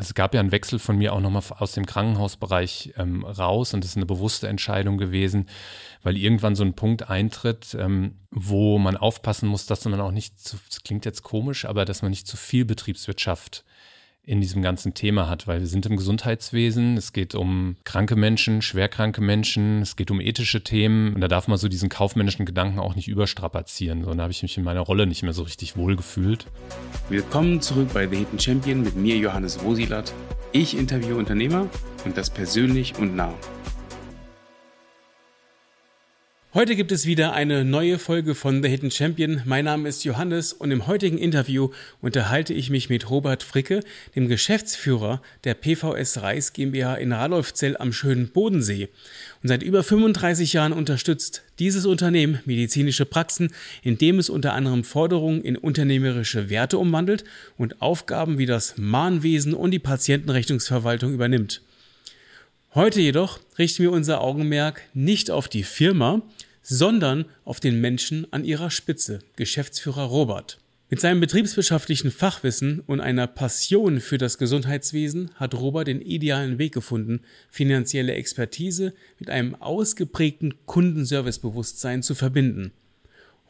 es gab ja einen Wechsel von mir auch nochmal aus dem Krankenhausbereich ähm, raus und das ist eine bewusste Entscheidung gewesen, weil irgendwann so ein Punkt eintritt, ähm, wo man aufpassen muss, dass man auch nicht zu, das klingt jetzt komisch, aber dass man nicht zu viel Betriebswirtschaft in diesem ganzen Thema hat, weil wir sind im Gesundheitswesen, es geht um kranke Menschen, schwerkranke Menschen, es geht um ethische Themen und da darf man so diesen kaufmännischen Gedanken auch nicht überstrapazieren, sondern da habe ich mich in meiner Rolle nicht mehr so richtig wohl gefühlt. Willkommen zurück bei The Hidden Champion mit mir Johannes Rosilat. Ich interviewe Unternehmer und das persönlich und nah. Heute gibt es wieder eine neue Folge von The Hidden Champion. Mein Name ist Johannes und im heutigen Interview unterhalte ich mich mit Robert Fricke, dem Geschäftsführer der PVS Reis GmbH in Radolfzell am schönen Bodensee. Und seit über 35 Jahren unterstützt dieses Unternehmen medizinische Praxen, indem es unter anderem Forderungen in unternehmerische Werte umwandelt und Aufgaben wie das Mahnwesen und die Patientenrechnungsverwaltung übernimmt. Heute jedoch richten wir unser Augenmerk nicht auf die Firma, sondern auf den Menschen an ihrer Spitze, Geschäftsführer Robert. Mit seinem betriebswirtschaftlichen Fachwissen und einer Passion für das Gesundheitswesen hat Robert den idealen Weg gefunden, finanzielle Expertise mit einem ausgeprägten Kundenservicebewusstsein zu verbinden.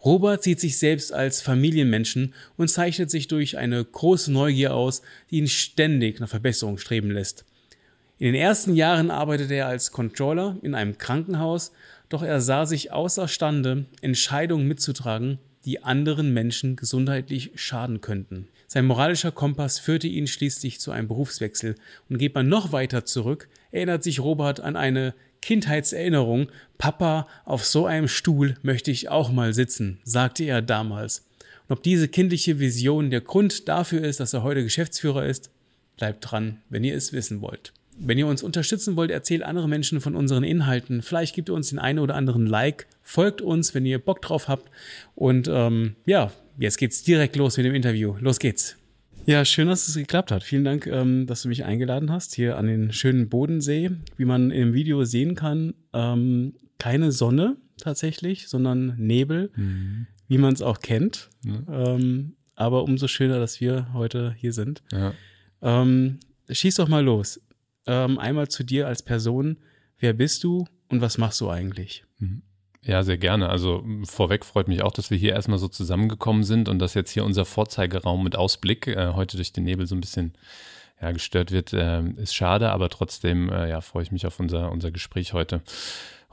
Robert sieht sich selbst als Familienmenschen und zeichnet sich durch eine große Neugier aus, die ihn ständig nach Verbesserung streben lässt. In den ersten Jahren arbeitete er als Controller in einem Krankenhaus, doch er sah sich außerstande, Entscheidungen mitzutragen, die anderen Menschen gesundheitlich schaden könnten. Sein moralischer Kompass führte ihn schließlich zu einem Berufswechsel. Und geht man noch weiter zurück, erinnert sich Robert an eine Kindheitserinnerung. Papa, auf so einem Stuhl möchte ich auch mal sitzen, sagte er damals. Und ob diese kindliche Vision der Grund dafür ist, dass er heute Geschäftsführer ist, bleibt dran, wenn ihr es wissen wollt. Wenn ihr uns unterstützen wollt, erzählt andere Menschen von unseren Inhalten. Vielleicht gibt ihr uns den einen oder anderen Like. Folgt uns, wenn ihr Bock drauf habt. Und ähm, ja, jetzt geht's direkt los mit dem Interview. Los geht's. Ja, schön, dass es geklappt hat. Vielen Dank, ähm, dass du mich eingeladen hast hier an den schönen Bodensee. Wie man im Video sehen kann, ähm, keine Sonne tatsächlich, sondern Nebel, mhm. wie man es auch kennt. Ja. Ähm, aber umso schöner, dass wir heute hier sind. Ja. Ähm, schieß doch mal los ähm, einmal zu dir als Person. Wer bist du und was machst du eigentlich? Mhm. Ja, sehr gerne. Also vorweg freut mich auch, dass wir hier erstmal so zusammengekommen sind und dass jetzt hier unser Vorzeigeraum mit Ausblick äh, heute durch den Nebel so ein bisschen ja, gestört wird, äh, ist schade, aber trotzdem äh, ja, freue ich mich auf unser, unser Gespräch heute.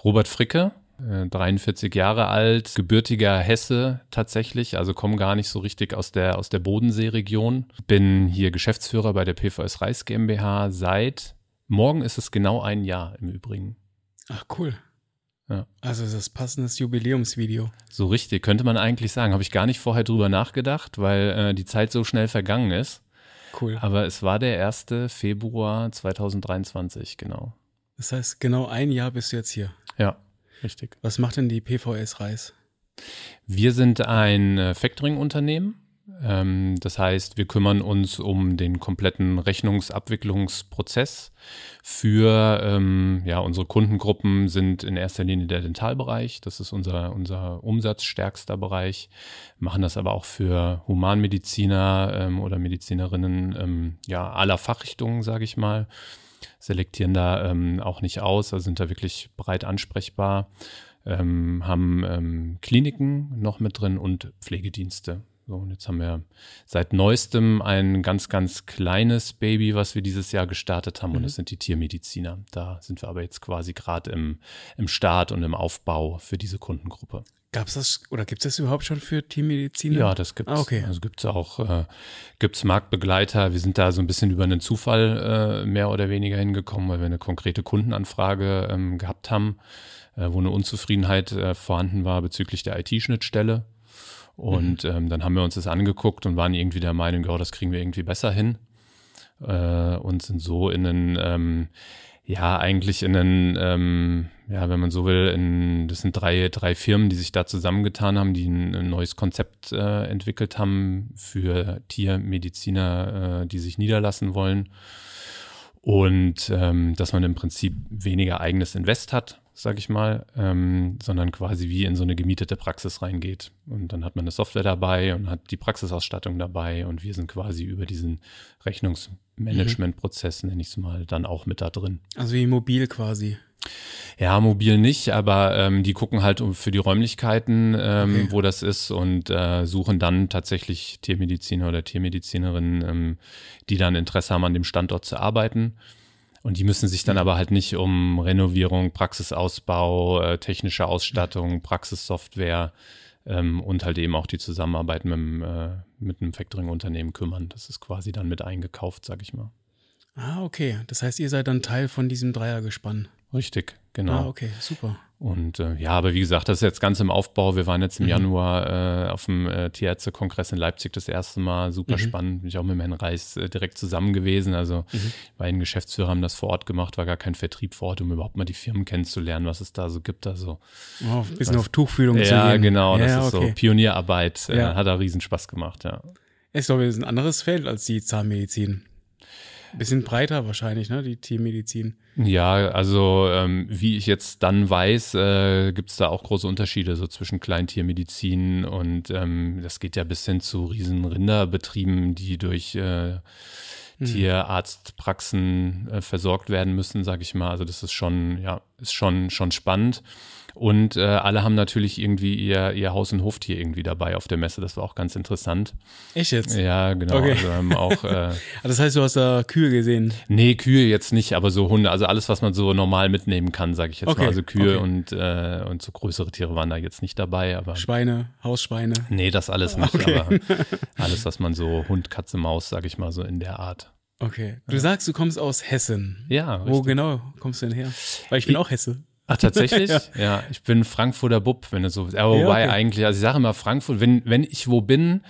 Robert Fricke, 43 äh, Jahre alt, gebürtiger Hesse tatsächlich, also komme gar nicht so richtig aus der, aus der Bodenseeregion. Bin hier Geschäftsführer bei der PVS Reis GmbH seit Morgen ist es genau ein Jahr im Übrigen. Ach, cool. Ja. Also das ist passendes Jubiläumsvideo. So richtig, könnte man eigentlich sagen. Habe ich gar nicht vorher drüber nachgedacht, weil äh, die Zeit so schnell vergangen ist. Cool. Aber es war der 1. Februar 2023, genau. Das heißt, genau ein Jahr bist du jetzt hier. Ja, richtig. Was macht denn die PVS Reis? Wir sind ein äh, Factoring-Unternehmen das heißt, wir kümmern uns um den kompletten Rechnungsabwicklungsprozess für ähm, ja, unsere Kundengruppen sind in erster Linie der Dentalbereich. Das ist unser, unser umsatzstärkster Bereich. Machen das aber auch für Humanmediziner ähm, oder Medizinerinnen ähm, ja, aller Fachrichtungen, sage ich mal. Selektieren da ähm, auch nicht aus, also sind da wirklich breit ansprechbar. Ähm, haben ähm, Kliniken noch mit drin und Pflegedienste. So, und jetzt haben wir seit neuestem ein ganz, ganz kleines Baby, was wir dieses Jahr gestartet haben, mhm. und das sind die Tiermediziner. Da sind wir aber jetzt quasi gerade im, im Start und im Aufbau für diese Kundengruppe. Gab es das oder gibt es das überhaupt schon für Tiermediziner? Ja, das gibt es. Ah, okay. Also gibt es auch, äh, gibt es Marktbegleiter. Wir sind da so ein bisschen über einen Zufall äh, mehr oder weniger hingekommen, weil wir eine konkrete Kundenanfrage ähm, gehabt haben, äh, wo eine Unzufriedenheit äh, vorhanden war bezüglich der IT-Schnittstelle. Und mhm. ähm, dann haben wir uns das angeguckt und waren irgendwie der Meinung, ja, das kriegen wir irgendwie besser hin. Äh, und sind so in einen, ähm, ja, eigentlich in einen, ähm, ja, wenn man so will, in, das sind drei, drei Firmen, die sich da zusammengetan haben, die ein, ein neues Konzept äh, entwickelt haben für Tiermediziner, äh, die sich niederlassen wollen. Und ähm, dass man im Prinzip weniger eigenes Invest hat, sag ich mal, ähm, sondern quasi wie in so eine gemietete Praxis reingeht. Und dann hat man eine Software dabei und hat die Praxisausstattung dabei und wir sind quasi über diesen Rechnungsmanagementprozess, nenne ich es mal, dann auch mit da drin. Also wie mobil quasi. Ja, mobil nicht, aber ähm, die gucken halt für die Räumlichkeiten, ähm, okay. wo das ist und äh, suchen dann tatsächlich Tiermediziner oder Tiermedizinerinnen, ähm, die dann Interesse haben, an dem Standort zu arbeiten. Und die müssen sich dann mhm. aber halt nicht um Renovierung, Praxisausbau, äh, technische Ausstattung, Praxissoftware ähm, und halt eben auch die Zusammenarbeit mit, dem, äh, mit einem Factoring-Unternehmen kümmern. Das ist quasi dann mit eingekauft, sag ich mal. Ah, okay. Das heißt, ihr seid dann Teil von diesem Dreiergespann. Richtig, genau. Ah, okay, super. Und äh, ja, aber wie gesagt, das ist jetzt ganz im Aufbau. Wir waren jetzt im mhm. Januar äh, auf dem äh, Tierärztekongress in Leipzig das erste Mal. Super mhm. spannend. Bin ich auch mit Herrn Reis äh, direkt zusammen gewesen. Also mhm. beiden Geschäftsführer haben das vor Ort gemacht, war gar kein Vertrieb vor Ort, um überhaupt mal die Firmen kennenzulernen, was es da so gibt. Also oh, ein bisschen was, auf Tuchfühlung ja, zu gehen. Ja, genau. Das ist okay. so Pionierarbeit. Äh, ja. hat da riesen Spaß gemacht, ja. Ich glaube, es ist ein anderes Feld als die Zahnmedizin. Bisschen breiter wahrscheinlich, ne, die Tiermedizin. Ja, also ähm, wie ich jetzt dann weiß, äh, gibt es da auch große Unterschiede so zwischen Kleintiermedizin und ähm, das geht ja bis hin zu riesen Rinderbetrieben, die durch äh, hm. Tierarztpraxen äh, versorgt werden müssen, sage ich mal. Also das ist schon, ja, ist schon, schon spannend. Und äh, alle haben natürlich irgendwie ihr, ihr Haus- und Hoftier irgendwie dabei auf der Messe. Das war auch ganz interessant. Echt jetzt? Ja, genau. Okay. Also haben auch, äh, das heißt, du hast da Kühe gesehen? Nee, Kühe jetzt nicht, aber so Hunde. Also alles, was man so normal mitnehmen kann, sage ich jetzt okay. mal. Also Kühe okay. und, äh, und so größere Tiere waren da jetzt nicht dabei. Aber Schweine, Hausschweine? Nee, das alles nicht. Aber alles, was man so Hund, Katze, Maus, sage ich mal, so in der Art. Okay. Du sagst, du kommst aus Hessen. Ja. Wo genau kommst du denn her? Weil ich bin ich, auch Hesse. Ach, tatsächlich? ja. ja. ich bin Frankfurter Bub, wenn du so willst. Aber wobei ja, okay. eigentlich, also ich sage immer Frankfurt, wenn, wenn ich wo bin,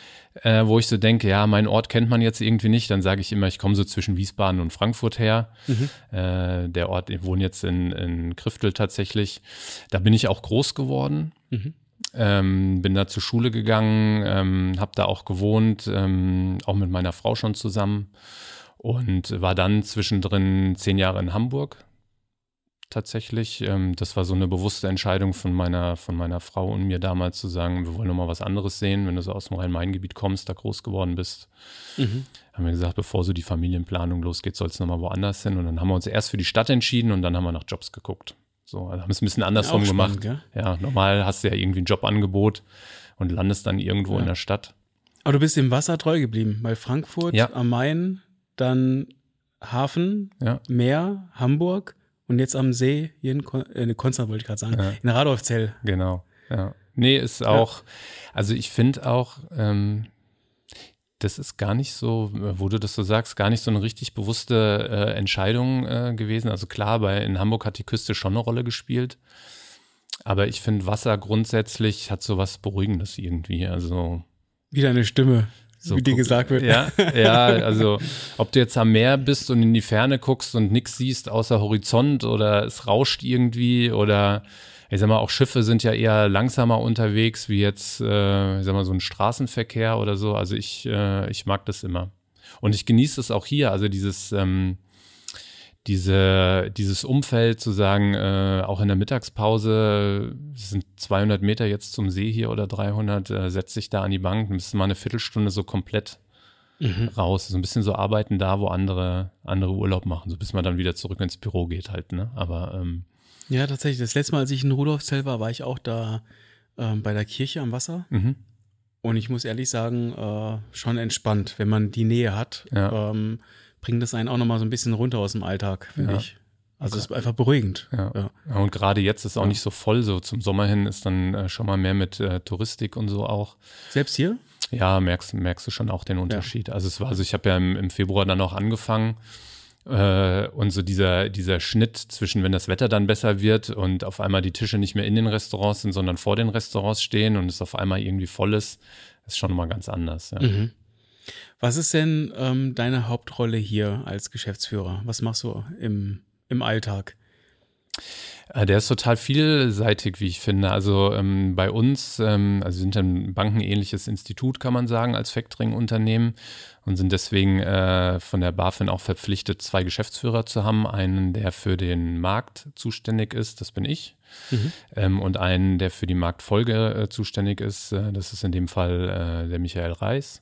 äh, wo ich so denke, ja, mein Ort kennt man jetzt irgendwie nicht, dann sage ich immer, ich komme so zwischen Wiesbaden und Frankfurt her. Mhm. Äh, der Ort, ich wohne jetzt in, in Kriftel tatsächlich. Da bin ich auch groß geworden. Mhm. Ähm, bin da zur Schule gegangen, ähm, habe da auch gewohnt, ähm, auch mit meiner Frau schon zusammen und war dann zwischendrin zehn Jahre in Hamburg tatsächlich. Ähm, das war so eine bewusste Entscheidung von meiner, von meiner Frau und mir damals zu sagen, wir wollen nochmal was anderes sehen, wenn du so aus dem Rhein-Main-Gebiet kommst, da groß geworden bist. Mhm. Haben wir gesagt, bevor so die Familienplanung losgeht, soll es nochmal woanders hin. Und dann haben wir uns erst für die Stadt entschieden und dann haben wir nach Jobs geguckt. So, also haben es ein bisschen andersrum ja, gemacht. Spannend, ja, normal hast du ja irgendwie ein Jobangebot und landest dann irgendwo ja. in der Stadt. Aber du bist dem Wasser treu geblieben, bei Frankfurt ja. am Main, dann Hafen, Meer, Hamburg und jetzt am See, hier in, Kon äh, Konstanz wollte ich gerade sagen, ja. in Radolfzell. Genau, ja. Nee, ist auch, also ich finde auch, ähm, das ist gar nicht so, wo du das so sagst, gar nicht so eine richtig bewusste äh, Entscheidung äh, gewesen. Also klar, bei, in Hamburg hat die Küste schon eine Rolle gespielt. Aber ich finde, Wasser grundsätzlich hat so was Beruhigendes irgendwie. Also. Wieder eine Stimme so wie dir gesagt wird. Ja, ja, also ob du jetzt am Meer bist und in die Ferne guckst und nichts siehst außer Horizont oder es rauscht irgendwie oder ich sag mal, auch Schiffe sind ja eher langsamer unterwegs, wie jetzt, äh, ich sag mal, so ein Straßenverkehr oder so. Also ich, äh, ich mag das immer. Und ich genieße es auch hier, also dieses, ähm, diese, dieses Umfeld zu sagen, äh, auch in der Mittagspause, es sind 200 Meter jetzt zum See hier oder 300, äh, setzt sich da an die Bank, bist du mal eine Viertelstunde so komplett mhm. raus. So ein bisschen so arbeiten da, wo andere, andere Urlaub machen, so bis man dann wieder zurück ins Büro geht halt, ne? Aber ähm, Ja, tatsächlich. Das letzte Mal, als ich in Rudolfzell war, war ich auch da ähm, bei der Kirche am Wasser. Mhm. Und ich muss ehrlich sagen, äh, schon entspannt, wenn man die Nähe hat. Ja. Ähm, bringt das einen auch nochmal so ein bisschen runter aus dem Alltag, finde ja. ich. Also es ist einfach beruhigend. Ja. ja. ja und gerade jetzt ist auch nicht so voll, so zum Sommer hin ist dann äh, schon mal mehr mit äh, Touristik und so auch. Selbst hier? Ja, merkst, merkst du schon auch den Unterschied. Ja. Also es war, also ich habe ja im, im, Februar dann auch angefangen äh, und so dieser, dieser Schnitt zwischen, wenn das Wetter dann besser wird und auf einmal die Tische nicht mehr in den Restaurants sind, sondern vor den Restaurants stehen und es auf einmal irgendwie voll ist, ist schon mal ganz anders. Ja. Mhm. Was ist denn ähm, deine Hauptrolle hier als Geschäftsführer? Was machst du im, im Alltag? Äh, der ist total vielseitig, wie ich finde. Also ähm, bei uns, ähm, also sind ein bankenähnliches Institut, kann man sagen, als Factoring-Unternehmen und sind deswegen äh, von der BaFin auch verpflichtet, zwei Geschäftsführer zu haben. Einen, der für den Markt zuständig ist, das bin ich. Mhm. Ähm, und einen, der für die Marktfolge äh, zuständig ist, äh, das ist in dem Fall äh, der Michael Reis.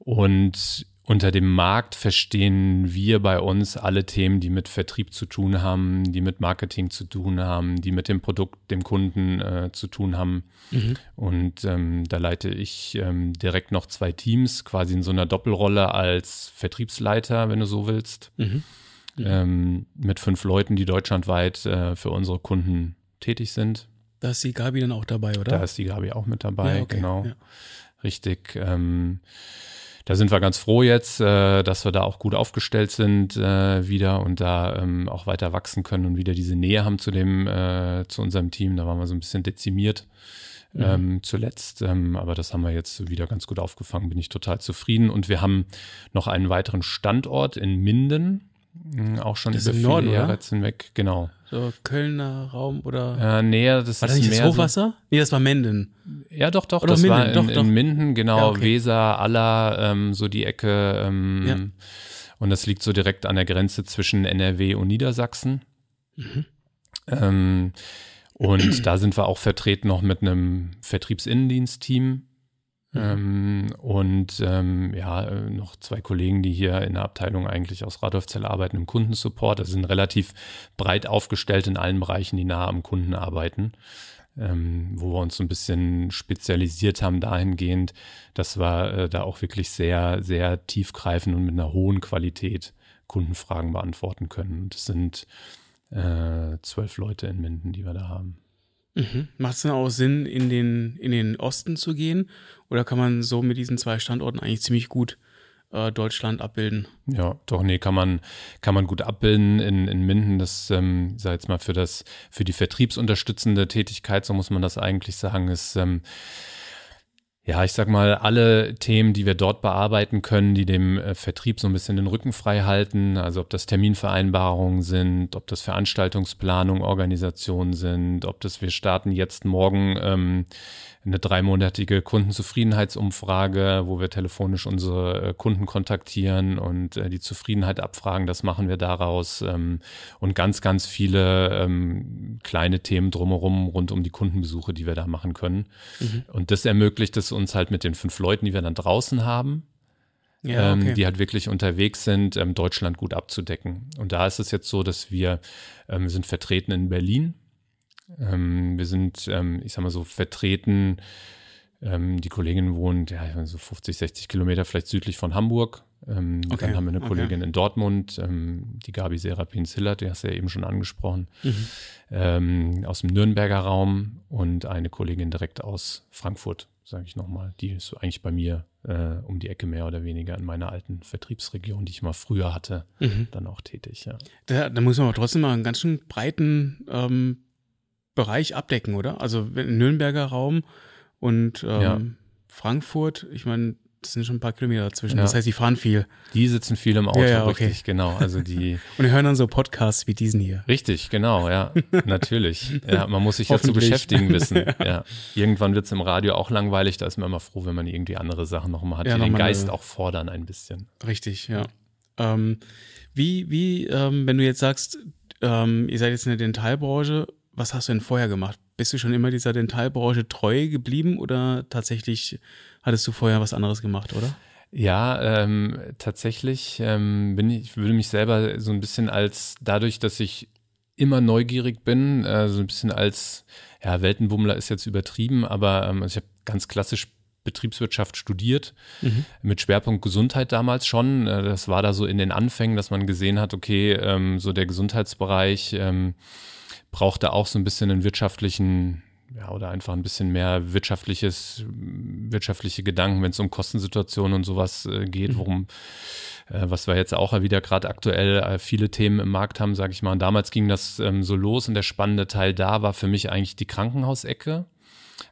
Und unter dem Markt verstehen wir bei uns alle Themen, die mit Vertrieb zu tun haben, die mit Marketing zu tun haben, die mit dem Produkt, dem Kunden äh, zu tun haben. Mhm. Und ähm, da leite ich ähm, direkt noch zwei Teams, quasi in so einer Doppelrolle als Vertriebsleiter, wenn du so willst, mhm. Mhm. Ähm, mit fünf Leuten, die deutschlandweit äh, für unsere Kunden tätig sind. Da ist die Gabi dann auch dabei, oder? Da ist die Gabi auch mit dabei, ja, okay. genau. Ja. Richtig. Ähm, da sind wir ganz froh jetzt, äh, dass wir da auch gut aufgestellt sind äh, wieder und da ähm, auch weiter wachsen können und wieder diese Nähe haben zu dem, äh, zu unserem Team. Da waren wir so ein bisschen dezimiert mhm. ähm, zuletzt, ähm, aber das haben wir jetzt wieder ganz gut aufgefangen. Bin ich total zufrieden und wir haben noch einen weiteren Standort in Minden hm, auch schon das über viele Norden, Jahre jetzt hinweg, genau. So Kölner Raum oder? Äh, nee, das war ist das nicht mehr das Hochwasser? So, nee, das war Menden. Ja, doch, doch, oder das Minden, war in, doch, doch. in Minden, genau, ja, okay. Weser, Aller, ähm, so die Ecke. Ähm, ja. Und das liegt so direkt an der Grenze zwischen NRW und Niedersachsen. Mhm. Ähm, und da sind wir auch vertreten noch mit einem Vertriebsinnendienstteam. Ähm, und ähm, ja, äh, noch zwei Kollegen, die hier in der Abteilung eigentlich aus Radolfzell arbeiten im Kundensupport. Das sind relativ breit aufgestellt in allen Bereichen, die nah am Kunden arbeiten. Ähm, wo wir uns so ein bisschen spezialisiert haben dahingehend, dass wir äh, da auch wirklich sehr, sehr tiefgreifend und mit einer hohen Qualität Kundenfragen beantworten können. Und es sind äh, zwölf Leute in Minden, die wir da haben. Mhm. Macht es denn auch Sinn, in den, in den Osten zu gehen? Oder kann man so mit diesen zwei Standorten eigentlich ziemlich gut äh, Deutschland abbilden? Ja, doch, nee, kann man, kann man gut abbilden in, in Minden. Das, ähm, sag jetzt mal, für das, für die vertriebsunterstützende Tätigkeit, so muss man das eigentlich sagen, ist, ähm, ja, ich sag mal, alle Themen, die wir dort bearbeiten können, die dem äh, Vertrieb so ein bisschen den Rücken frei halten, also ob das Terminvereinbarungen sind, ob das Veranstaltungsplanung, Organisationen sind, ob das wir starten jetzt morgen ähm, eine dreimonatige Kundenzufriedenheitsumfrage, wo wir telefonisch unsere äh, Kunden kontaktieren und äh, die Zufriedenheit abfragen. Das machen wir daraus. Ähm, und ganz, ganz viele ähm, kleine Themen drumherum rund um die Kundenbesuche, die wir da machen können. Mhm. Und das ermöglicht es uns halt mit den fünf Leuten, die wir dann draußen haben, ja, ähm, okay. ähm, die halt wirklich unterwegs sind, ähm, Deutschland gut abzudecken. Und da ist es jetzt so, dass wir, ähm, wir sind vertreten in Berlin, ähm, wir sind, ähm, ich sag mal so, vertreten. Ähm, die Kollegin wohnt ja so 50, 60 Kilometer vielleicht südlich von Hamburg. Ähm, okay. Dann haben wir eine Kollegin okay. in Dortmund, ähm, die Gabi Serapin Zillert, die hast du ja eben schon angesprochen, mhm. Ähm, aus dem Nürnberger Raum und eine Kollegin direkt aus Frankfurt, sage ich nochmal. Die ist so eigentlich bei mir äh, um die Ecke mehr oder weniger in meiner alten Vertriebsregion, die ich mal früher hatte, mhm. dann auch tätig. Ja. Da, da muss man aber trotzdem mal einen ganz schön breiten ähm, Bereich abdecken, oder? Also Nürnberger Raum und ähm, ja. Frankfurt, ich meine, das sind schon ein paar Kilometer dazwischen. Ja. Das heißt, die fahren viel. Die sitzen viel im Auto, ja, ja, okay. richtig, genau. Also die und hören dann so Podcasts wie diesen hier. Richtig, genau, ja, natürlich. Ja, man muss sich ja zu beschäftigen wissen. ja. Irgendwann wird es im Radio auch langweilig. Da ist man immer froh, wenn man irgendwie andere Sachen noch mal hat, die den Geist eine... auch fordern ein bisschen. Richtig, ja. Ähm, wie, wie, ähm, wenn du jetzt sagst, ähm, ihr seid jetzt in der Dentalbranche, was hast du denn vorher gemacht? Bist du schon immer dieser Dentalbranche treu geblieben oder tatsächlich hattest du vorher was anderes gemacht, oder? Ja, ähm, tatsächlich ähm, bin ich, würde mich selber so ein bisschen als dadurch, dass ich immer neugierig bin, äh, so ein bisschen als ja, Weltenbummler ist jetzt übertrieben, aber ähm, also ich habe ganz klassisch Betriebswirtschaft studiert, mhm. mit Schwerpunkt Gesundheit damals schon. Äh, das war da so in den Anfängen, dass man gesehen hat, okay, ähm, so der Gesundheitsbereich ähm, brauchte auch so ein bisschen einen wirtschaftlichen, ja, oder einfach ein bisschen mehr wirtschaftliches, wirtschaftliche Gedanken, wenn es um Kostensituationen und sowas äh, geht, mhm. worum, äh, was wir jetzt auch wieder gerade aktuell äh, viele Themen im Markt haben, sage ich mal. Und damals ging das ähm, so los und der spannende Teil da war für mich eigentlich die Krankenhausecke.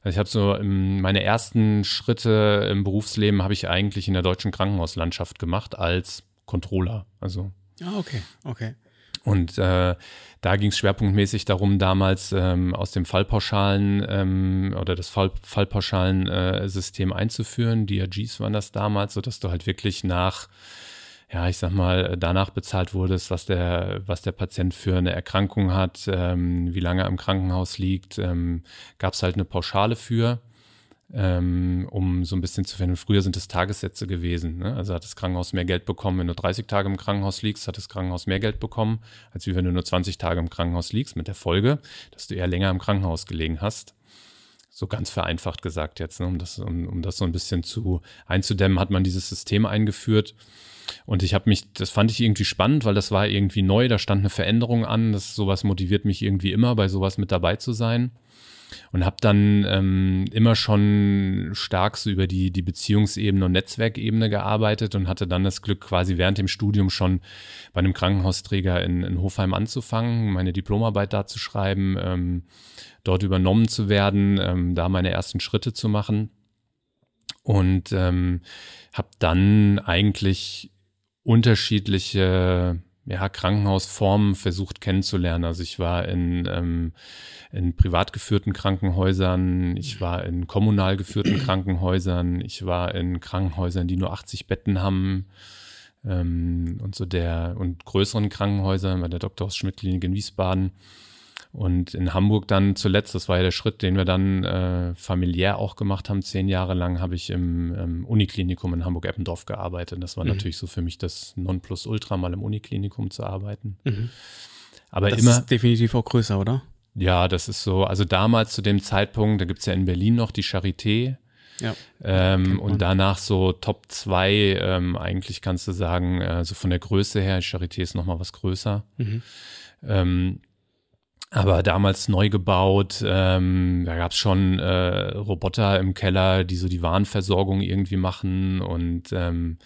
Also ich habe so ähm, meine ersten Schritte im Berufsleben habe ich eigentlich in der deutschen Krankenhauslandschaft gemacht als Controller. Also Ah, okay, okay. Und äh, da ging es schwerpunktmäßig darum, damals ähm, aus dem Fallpauschalen ähm, oder das Fall, Fallpauschalen-System äh, einzuführen. DRGs waren das damals, sodass du halt wirklich nach, ja, ich sag mal, danach bezahlt wurdest, was der, was der Patient für eine Erkrankung hat, ähm, wie lange er im Krankenhaus liegt, ähm, gab es halt eine Pauschale für ähm, um so ein bisschen zu finden. Früher sind es Tagessätze gewesen. Ne? Also hat das Krankenhaus mehr Geld bekommen, wenn du 30 Tage im Krankenhaus liegst, hat das Krankenhaus mehr Geld bekommen, als wie wenn du nur 20 Tage im Krankenhaus liegst, mit der Folge, dass du eher länger im Krankenhaus gelegen hast. So ganz vereinfacht gesagt jetzt, ne? um, das, um, um das so ein bisschen zu einzudämmen, hat man dieses System eingeführt. Und ich habe mich, das fand ich irgendwie spannend, weil das war irgendwie neu, da stand eine Veränderung an. Das sowas motiviert mich irgendwie immer, bei sowas mit dabei zu sein und habe dann ähm, immer schon stark so über die, die Beziehungsebene und Netzwerkebene gearbeitet und hatte dann das Glück, quasi während dem Studium schon bei einem Krankenhausträger in, in Hofheim anzufangen, meine Diplomarbeit da zu schreiben, ähm, dort übernommen zu werden, ähm, da meine ersten Schritte zu machen. Und ähm, habe dann eigentlich unterschiedliche ja, Krankenhausformen versucht kennenzulernen. Also ich war in, ähm, in privat geführten Krankenhäusern, ich war in kommunal geführten Krankenhäusern, ich war in Krankenhäusern, die nur 80 Betten haben ähm, und so der und größeren Krankenhäusern bei der Dr. Schmidt Klinik in Wiesbaden. Und in Hamburg dann zuletzt, das war ja der Schritt, den wir dann äh, familiär auch gemacht haben, zehn Jahre lang habe ich im ähm, Uniklinikum in Hamburg-Eppendorf gearbeitet. Das war mhm. natürlich so für mich das Nonplusultra, mal im Uniklinikum zu arbeiten. Mhm. Aber das immer. Ist definitiv auch größer, oder? Ja, das ist so. Also damals zu dem Zeitpunkt, da gibt es ja in Berlin noch die Charité. Ja. Ähm, und danach so Top 2, ähm, eigentlich kannst du sagen, äh, so von der Größe her, Charité ist nochmal was größer. Mhm. Ähm, aber damals neu gebaut. Ähm, da gab es schon äh, Roboter im Keller, die so die Warenversorgung irgendwie machen und, ähm,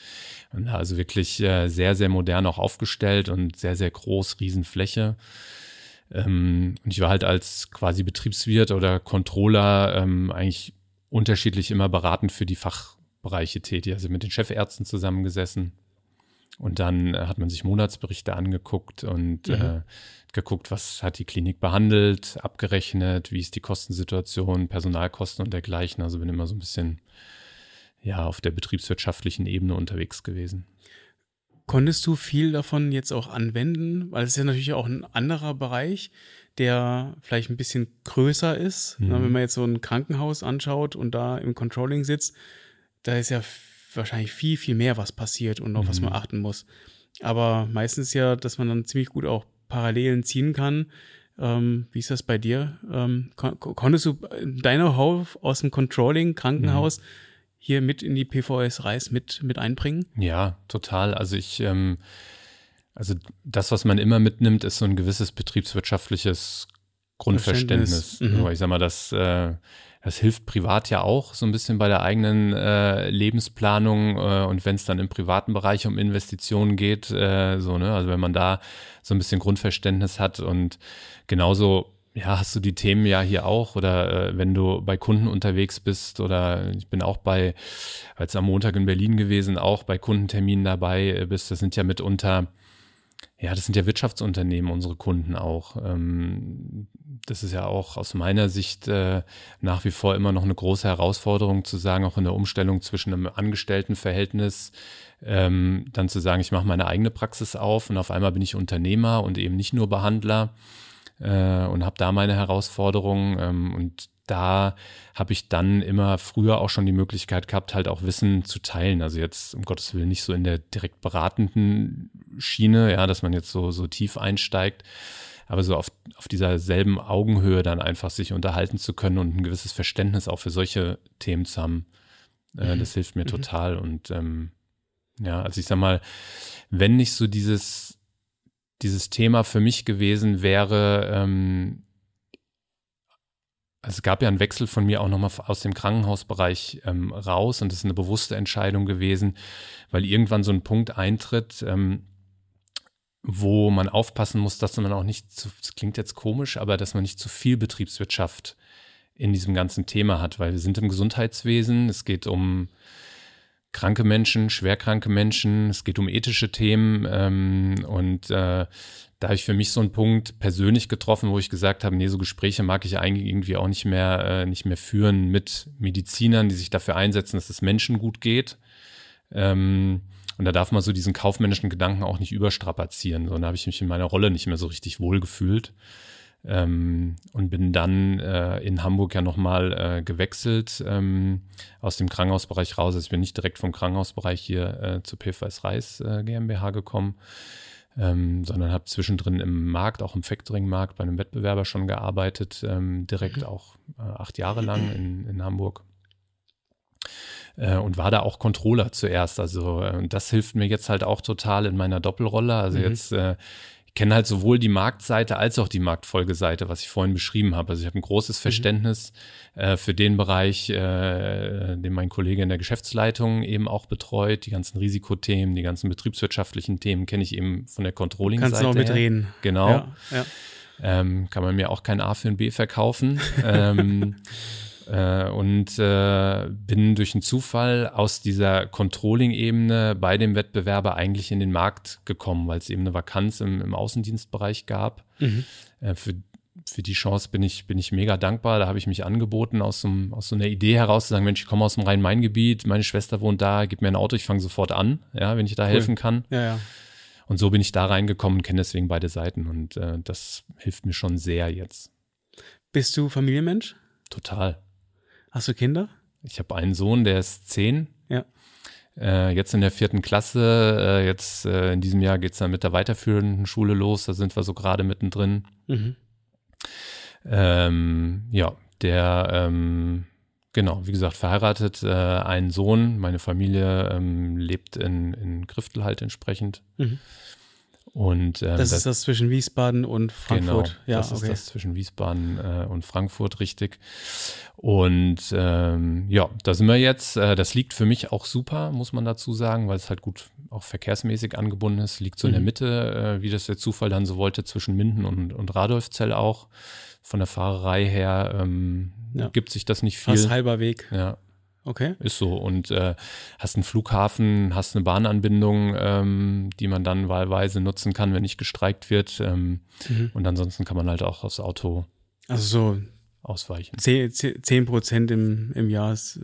also wirklich äh, sehr, sehr modern auch aufgestellt und sehr, sehr groß, Riesenfläche. Ähm, und ich war halt als quasi Betriebswirt oder Controller ähm, eigentlich unterschiedlich immer beratend für die Fachbereiche tätig. Also mit den Chefärzten zusammengesessen. Und dann äh, hat man sich Monatsberichte angeguckt und mhm. äh, geguckt, was hat die Klinik behandelt, abgerechnet, wie ist die Kostensituation, Personalkosten und dergleichen. Also bin immer so ein bisschen ja auf der betriebswirtschaftlichen Ebene unterwegs gewesen. Konntest du viel davon jetzt auch anwenden? Weil es ist ja natürlich auch ein anderer Bereich, der vielleicht ein bisschen größer ist. Mhm. Wenn man jetzt so ein Krankenhaus anschaut und da im Controlling sitzt, da ist ja wahrscheinlich viel, viel mehr, was passiert und auf mhm. was man achten muss. Aber meistens ja, dass man dann ziemlich gut auch Parallelen ziehen kann. Ähm, wie ist das bei dir? Ähm, kon konntest du deine Know-how aus dem Controlling Krankenhaus mhm. hier mit in die PVS Reis mit, mit einbringen? Ja, total. Also ich, ähm, also das, was man immer mitnimmt, ist so ein gewisses betriebswirtschaftliches Grundverständnis. Mhm. Ich sag mal, das äh, das hilft privat ja auch so ein bisschen bei der eigenen äh, Lebensplanung äh, und wenn es dann im privaten Bereich um Investitionen geht, äh, so, ne, also wenn man da so ein bisschen Grundverständnis hat und genauso ja, hast du die Themen ja hier auch oder äh, wenn du bei Kunden unterwegs bist oder ich bin auch bei, als am Montag in Berlin gewesen, auch bei Kundenterminen dabei bist, das sind ja mitunter ja, das sind ja Wirtschaftsunternehmen, unsere Kunden auch. Ähm, das ist ja auch aus meiner Sicht äh, nach wie vor immer noch eine große Herausforderung zu sagen, auch in der Umstellung zwischen einem Angestelltenverhältnis, ähm, dann zu sagen, ich mache meine eigene Praxis auf und auf einmal bin ich Unternehmer und eben nicht nur Behandler äh, und habe da meine Herausforderungen. Ähm, und da habe ich dann immer früher auch schon die Möglichkeit gehabt, halt auch Wissen zu teilen. Also jetzt, um Gottes Willen, nicht so in der direkt beratenden Schiene, ja, dass man jetzt so, so tief einsteigt, aber so auf, auf dieser selben Augenhöhe dann einfach sich unterhalten zu können und ein gewisses Verständnis auch für solche Themen zu haben, äh, mhm. das hilft mir mhm. total. Und ähm, ja, also ich sag mal, wenn nicht so dieses, dieses Thema für mich gewesen wäre, ähm, also es gab ja einen Wechsel von mir auch nochmal aus dem Krankenhausbereich ähm, raus und das ist eine bewusste Entscheidung gewesen, weil irgendwann so ein Punkt eintritt, ähm, wo man aufpassen muss, dass man auch nicht zu, das klingt jetzt komisch, aber dass man nicht zu viel Betriebswirtschaft in diesem ganzen Thema hat, weil wir sind im Gesundheitswesen, es geht um kranke Menschen, schwerkranke Menschen, es geht um ethische Themen ähm, und äh, da habe ich für mich so einen Punkt persönlich getroffen, wo ich gesagt habe, nee, so Gespräche mag ich eigentlich irgendwie auch nicht mehr, äh, nicht mehr führen mit Medizinern, die sich dafür einsetzen, dass es Menschen gut geht. Ähm, und da darf man so diesen kaufmännischen Gedanken auch nicht überstrapazieren. So, da habe ich mich in meiner Rolle nicht mehr so richtig wohl gefühlt. Ähm, und bin dann äh, in Hamburg ja nochmal äh, gewechselt ähm, aus dem Krankenhausbereich raus. Also ich bin nicht direkt vom Krankenhausbereich hier äh, zur PFS Reis äh, GmbH gekommen, ähm, sondern habe zwischendrin im Markt, auch im Factoring-Markt bei einem Wettbewerber schon gearbeitet, ähm, direkt mhm. auch äh, acht Jahre lang in, in Hamburg äh, und war da auch Controller zuerst. Also äh, das hilft mir jetzt halt auch total in meiner Doppelrolle. Also mhm. jetzt äh, kenne halt sowohl die Marktseite als auch die Marktfolgeseite, was ich vorhin beschrieben habe. Also ich habe ein großes mhm. Verständnis mhm. äh, für den Bereich, äh, den mein Kollege in der Geschäftsleitung eben auch betreut. Die ganzen Risikothemen, die ganzen betriebswirtschaftlichen Themen kenne ich eben von der Controlling-Seite. Kannst du auch mitreden. Genau. Ja, ja. Ähm, kann man mir auch kein A für ein B verkaufen. ähm, äh, und äh, bin durch einen Zufall aus dieser Controlling-Ebene bei dem Wettbewerber eigentlich in den Markt gekommen, weil es eben eine Vakanz im, im Außendienstbereich gab. Mhm. Äh, für, für die Chance bin ich, bin ich mega dankbar. Da habe ich mich angeboten, aus so, aus so einer Idee heraus zu sagen, Mensch, ich komme aus dem Rhein-Main-Gebiet, meine Schwester wohnt da, gib mir ein Auto, ich fange sofort an, ja, wenn ich da cool. helfen kann. Ja, ja. Und so bin ich da reingekommen und kenne deswegen beide Seiten und äh, das hilft mir schon sehr jetzt. Bist du Familienmensch? Total. Hast du Kinder? Ich habe einen Sohn, der ist zehn. Ja. Äh, jetzt in der vierten Klasse. Äh, jetzt äh, in diesem Jahr geht es dann mit der weiterführenden Schule los. Da sind wir so gerade mittendrin. Mhm. Ähm, ja, der, ähm, genau, wie gesagt, verheiratet, äh, einen Sohn. Meine Familie ähm, lebt in, in Griftel halt entsprechend. Mhm. Und, ähm, das, das, ist das zwischen Wiesbaden und Frankfurt. Genau, ja, das okay. ist das zwischen Wiesbaden äh, und Frankfurt, richtig. Und ähm, ja, da sind wir jetzt. Äh, das liegt für mich auch super, muss man dazu sagen, weil es halt gut auch verkehrsmäßig angebunden ist. Liegt so mhm. in der mhm. Mitte, äh, wie das der Zufall dann so wollte, zwischen Minden und, und Radolfzell auch. Von der Fahrerei her ähm, ja. gibt sich das nicht viel. Fast halber Weg. Ja, Okay. Ist so. Und äh, hast einen Flughafen, hast eine Bahnanbindung, ähm, die man dann wahlweise nutzen kann, wenn nicht gestreikt wird. Ähm, mhm. Und ansonsten kann man halt auch aufs Auto also so ausweichen. 10 Prozent im, im Jahr ist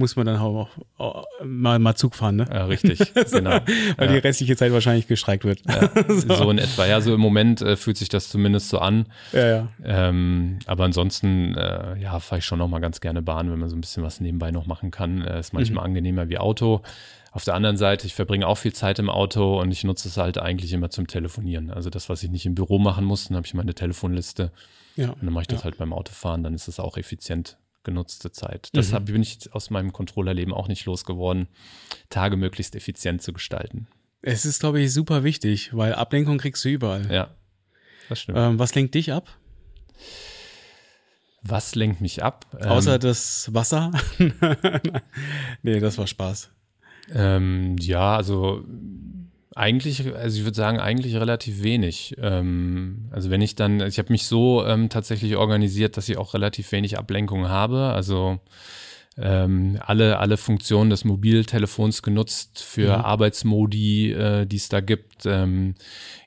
muss man dann auch, auch mal, mal Zug fahren, ne? Ja, richtig, genau. Weil ja. die restliche Zeit wahrscheinlich gestreikt wird. Ja, so. so. in etwa. Ja, so im Moment äh, fühlt sich das zumindest so an. Ja, ja. Ähm, aber ansonsten, äh, ja, fahre ich schon noch mal ganz gerne Bahn, wenn man so ein bisschen was nebenbei noch machen kann. Äh, ist manchmal mhm. angenehmer wie Auto. Auf der anderen Seite, ich verbringe auch viel Zeit im Auto und ich nutze es halt eigentlich immer zum Telefonieren. Also das, was ich nicht im Büro machen muss, dann habe ich meine Telefonliste. Ja. Und dann mache ich das ja. halt beim Autofahren, dann ist es auch effizient genutzte Zeit. Deshalb mhm. bin ich aus meinem Controllerleben auch nicht losgeworden, Tage möglichst effizient zu gestalten. Es ist, glaube ich, super wichtig, weil Ablenkung kriegst du überall. Ja, das stimmt. Ähm, was lenkt dich ab? Was lenkt mich ab? Außer ähm, das Wasser? nee, das war Spaß. Ähm, ja, also eigentlich, also ich würde sagen, eigentlich relativ wenig. Ähm, also wenn ich dann, ich habe mich so ähm, tatsächlich organisiert, dass ich auch relativ wenig Ablenkung habe. Also ähm, alle, alle Funktionen des Mobiltelefons genutzt für mhm. Arbeitsmodi, äh, die es da gibt. Ähm,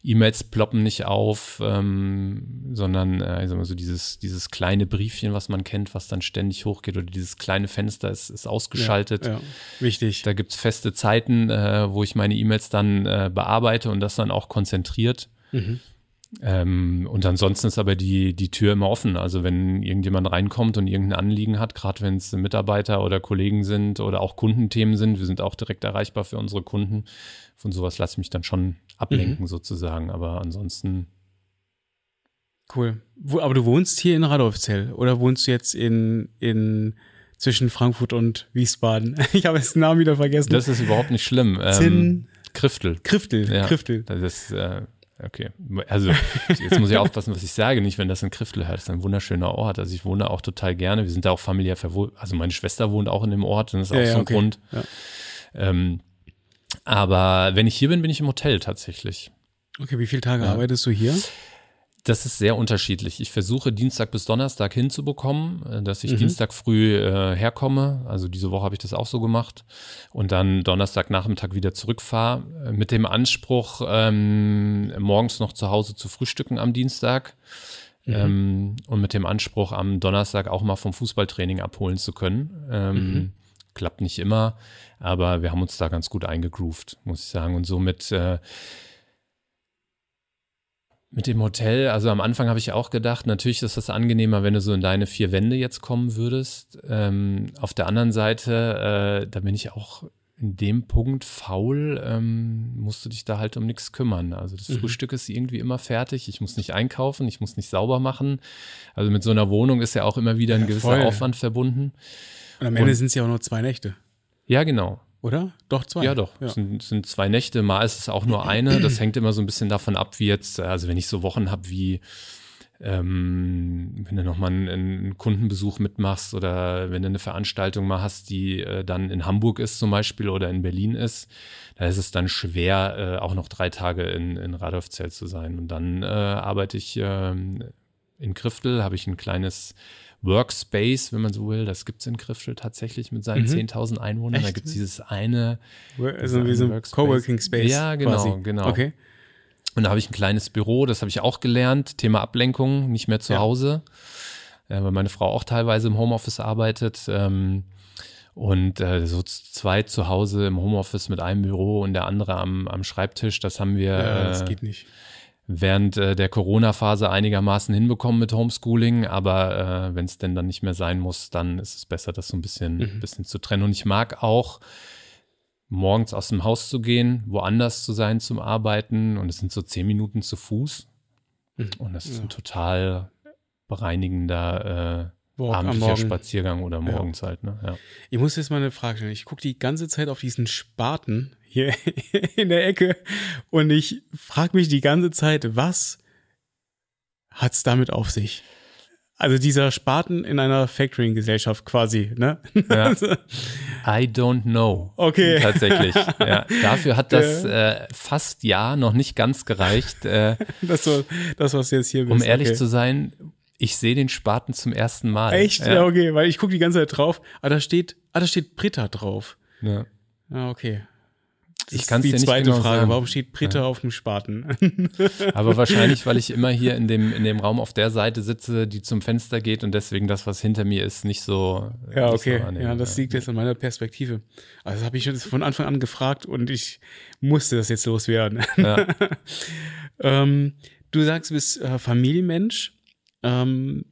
E-Mails ploppen nicht auf, ähm, sondern äh, ich mal so dieses, dieses kleine Briefchen, was man kennt, was dann ständig hochgeht oder dieses kleine Fenster ist, ist ausgeschaltet. Ja, ja. Wichtig. Da gibt's feste Zeiten, äh, wo ich meine E-Mails dann äh, bearbeite und das dann auch konzentriert. Mhm. Ähm, und ansonsten ist aber die, die Tür immer offen. Also wenn irgendjemand reinkommt und irgendein Anliegen hat, gerade wenn es Mitarbeiter oder Kollegen sind oder auch Kundenthemen sind, wir sind auch direkt erreichbar für unsere Kunden. Von sowas lasse ich mich dann schon ablenken mhm. sozusagen. Aber ansonsten. Cool. Wo, aber du wohnst hier in Radolfzell oder wohnst du jetzt in, in zwischen Frankfurt und Wiesbaden? Ich habe jetzt den Namen wieder vergessen. Das ist überhaupt nicht schlimm. Zinn ähm, Kriftel. Kriftel, ja, Kriftel. Das ist, äh, Okay, also jetzt muss ich aufpassen, was ich sage, nicht wenn das in Kriftel hört. Das ist ein wunderschöner Ort. Also ich wohne auch total gerne. Wir sind da auch familiär verwohnt. Also meine Schwester wohnt auch in dem Ort und das ist ja, auch so ein okay. Grund. Ja. Ähm, aber wenn ich hier bin, bin ich im Hotel tatsächlich. Okay, wie viele Tage arbeitest du hier? Das ist sehr unterschiedlich. Ich versuche Dienstag bis Donnerstag hinzubekommen, äh, dass ich mhm. Dienstag früh äh, herkomme. Also diese Woche habe ich das auch so gemacht und dann Donnerstagnachmittag wieder zurückfahre äh, mit dem Anspruch, ähm, morgens noch zu Hause zu frühstücken am Dienstag. Mhm. Ähm, und mit dem Anspruch, am Donnerstag auch mal vom Fußballtraining abholen zu können. Ähm, mhm. Klappt nicht immer, aber wir haben uns da ganz gut eingegroovt, muss ich sagen. Und somit äh, mit dem Hotel, also am Anfang habe ich auch gedacht, natürlich ist das angenehmer, wenn du so in deine vier Wände jetzt kommen würdest. Ähm, auf der anderen Seite, äh, da bin ich auch in dem Punkt faul, ähm, musst du dich da halt um nichts kümmern. Also das mhm. Frühstück ist irgendwie immer fertig. Ich muss nicht einkaufen, ich muss nicht sauber machen. Also mit so einer Wohnung ist ja auch immer wieder ein ja, gewisser voll. Aufwand verbunden. Und am Ende sind es ja auch nur zwei Nächte. Ja, genau. Oder? Doch zwei? Ja, doch. Ja. Es sind, sind zwei Nächte. Mal ist es auch nur eine. Das hängt immer so ein bisschen davon ab, wie jetzt, also wenn ich so Wochen habe wie, ähm, wenn du nochmal einen, einen Kundenbesuch mitmachst oder wenn du eine Veranstaltung mal hast, die äh, dann in Hamburg ist zum Beispiel oder in Berlin ist, da ist es dann schwer, äh, auch noch drei Tage in, in Radolfzell zu sein. Und dann äh, arbeite ich ähm, in Kriftel, habe ich ein kleines Workspace, wenn man so will. Das gibt es in Kriftel tatsächlich mit seinen mhm. 10.000 Einwohnern. Echt? Da gibt es dieses eine. Also wie so ein Coworking Space. Ja, genau, quasi. genau. Okay. Und da habe ich ein kleines Büro, das habe ich auch gelernt. Thema Ablenkung, nicht mehr zu ja. Hause, äh, weil meine Frau auch teilweise im Homeoffice arbeitet. Ähm, und äh, so zwei zu Hause im Homeoffice mit einem Büro und der andere am, am Schreibtisch, das haben wir. Ja, das äh, geht nicht während äh, der Corona-Phase einigermaßen hinbekommen mit Homeschooling, aber äh, wenn es denn dann nicht mehr sein muss, dann ist es besser, das so ein bisschen, mhm. bisschen zu trennen. Und ich mag auch morgens aus dem Haus zu gehen, woanders zu sein zum Arbeiten und es sind so zehn Minuten zu Fuß mhm. und das ist ja. ein total bereinigender äh, Walk abendlicher Spaziergang oder morgens ja. halt. Ne? Ja. Ich muss jetzt mal eine Frage stellen. Ich gucke die ganze Zeit auf diesen Spaten hier in der Ecke und ich frage mich die ganze Zeit, was hat's damit auf sich? Also dieser Spaten in einer Factoring-Gesellschaft quasi, ne? Ja. Also I don't know. Okay. Tatsächlich. Ja. Dafür hat das äh, fast ja noch nicht ganz gereicht. Äh, das, war, das, was jetzt hier bist. Um ehrlich okay. zu sein, ich sehe den Spaten zum ersten Mal. Echt? Ja, ja okay, weil ich gucke die ganze Zeit drauf. Ah, da steht, ah, da steht Britta drauf. Ja. Ah, okay. Ich kann die dir nicht zweite genau Frage. Sagen. Warum steht Britta ja. auf dem Spaten? Aber wahrscheinlich, weil ich immer hier in dem, in dem Raum auf der Seite sitze, die zum Fenster geht und deswegen das, was hinter mir ist, nicht so. Ja, okay. So ja, das liegt jetzt an meiner Perspektive. Also das habe ich von Anfang an gefragt und ich musste das jetzt loswerden. Ja. ähm, du sagst, du bist äh, Familienmensch. Ähm,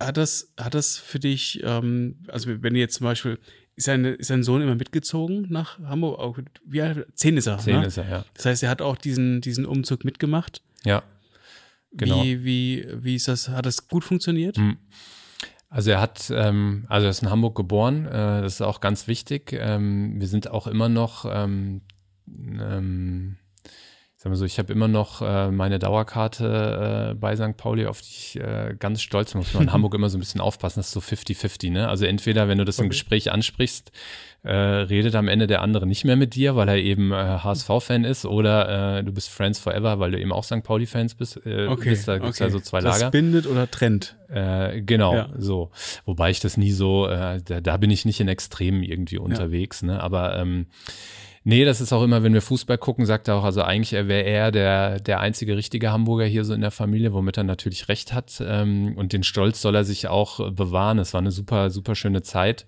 hat das, hat das für dich, ähm, also wenn du jetzt zum Beispiel, ist sein, ist sein Sohn immer mitgezogen nach Hamburg? Auch, wie alt? Zehn ist er. Zehn ne? ist er, ja. Das heißt, er hat auch diesen, diesen Umzug mitgemacht. Ja. Genau. Wie, wie, wie ist das? Hat das gut funktioniert? Hm. Also er hat, ähm, also er ist in Hamburg geboren, äh, das ist auch ganz wichtig. Ähm, wir sind auch immer noch ähm, ähm, sag mal so, ich habe immer noch äh, meine Dauerkarte äh, bei St. Pauli, auf die ich äh, ganz stolz bin. Muss man in Hamburg immer so ein bisschen aufpassen, das ist so 50-50, ne? Also entweder, wenn du das okay. im Gespräch ansprichst, äh, redet am Ende der andere nicht mehr mit dir, weil er eben äh, HSV-Fan ist, oder äh, du bist Friends Forever, weil du eben auch St. Pauli-Fans bist. Äh, okay. bist. Da gibt's okay. ja so zwei Lager. Das bindet oder trennt. Äh, genau, ja. so. Wobei ich das nie so, äh, da, da bin ich nicht in Extremen irgendwie unterwegs, ja. ne? Aber ähm, Nee, das ist auch immer, wenn wir Fußball gucken, sagt er auch, also eigentlich wäre er der, der einzige richtige Hamburger hier so in der Familie, womit er natürlich recht hat. Ähm, und den Stolz soll er sich auch bewahren. Es war eine super, super schöne Zeit.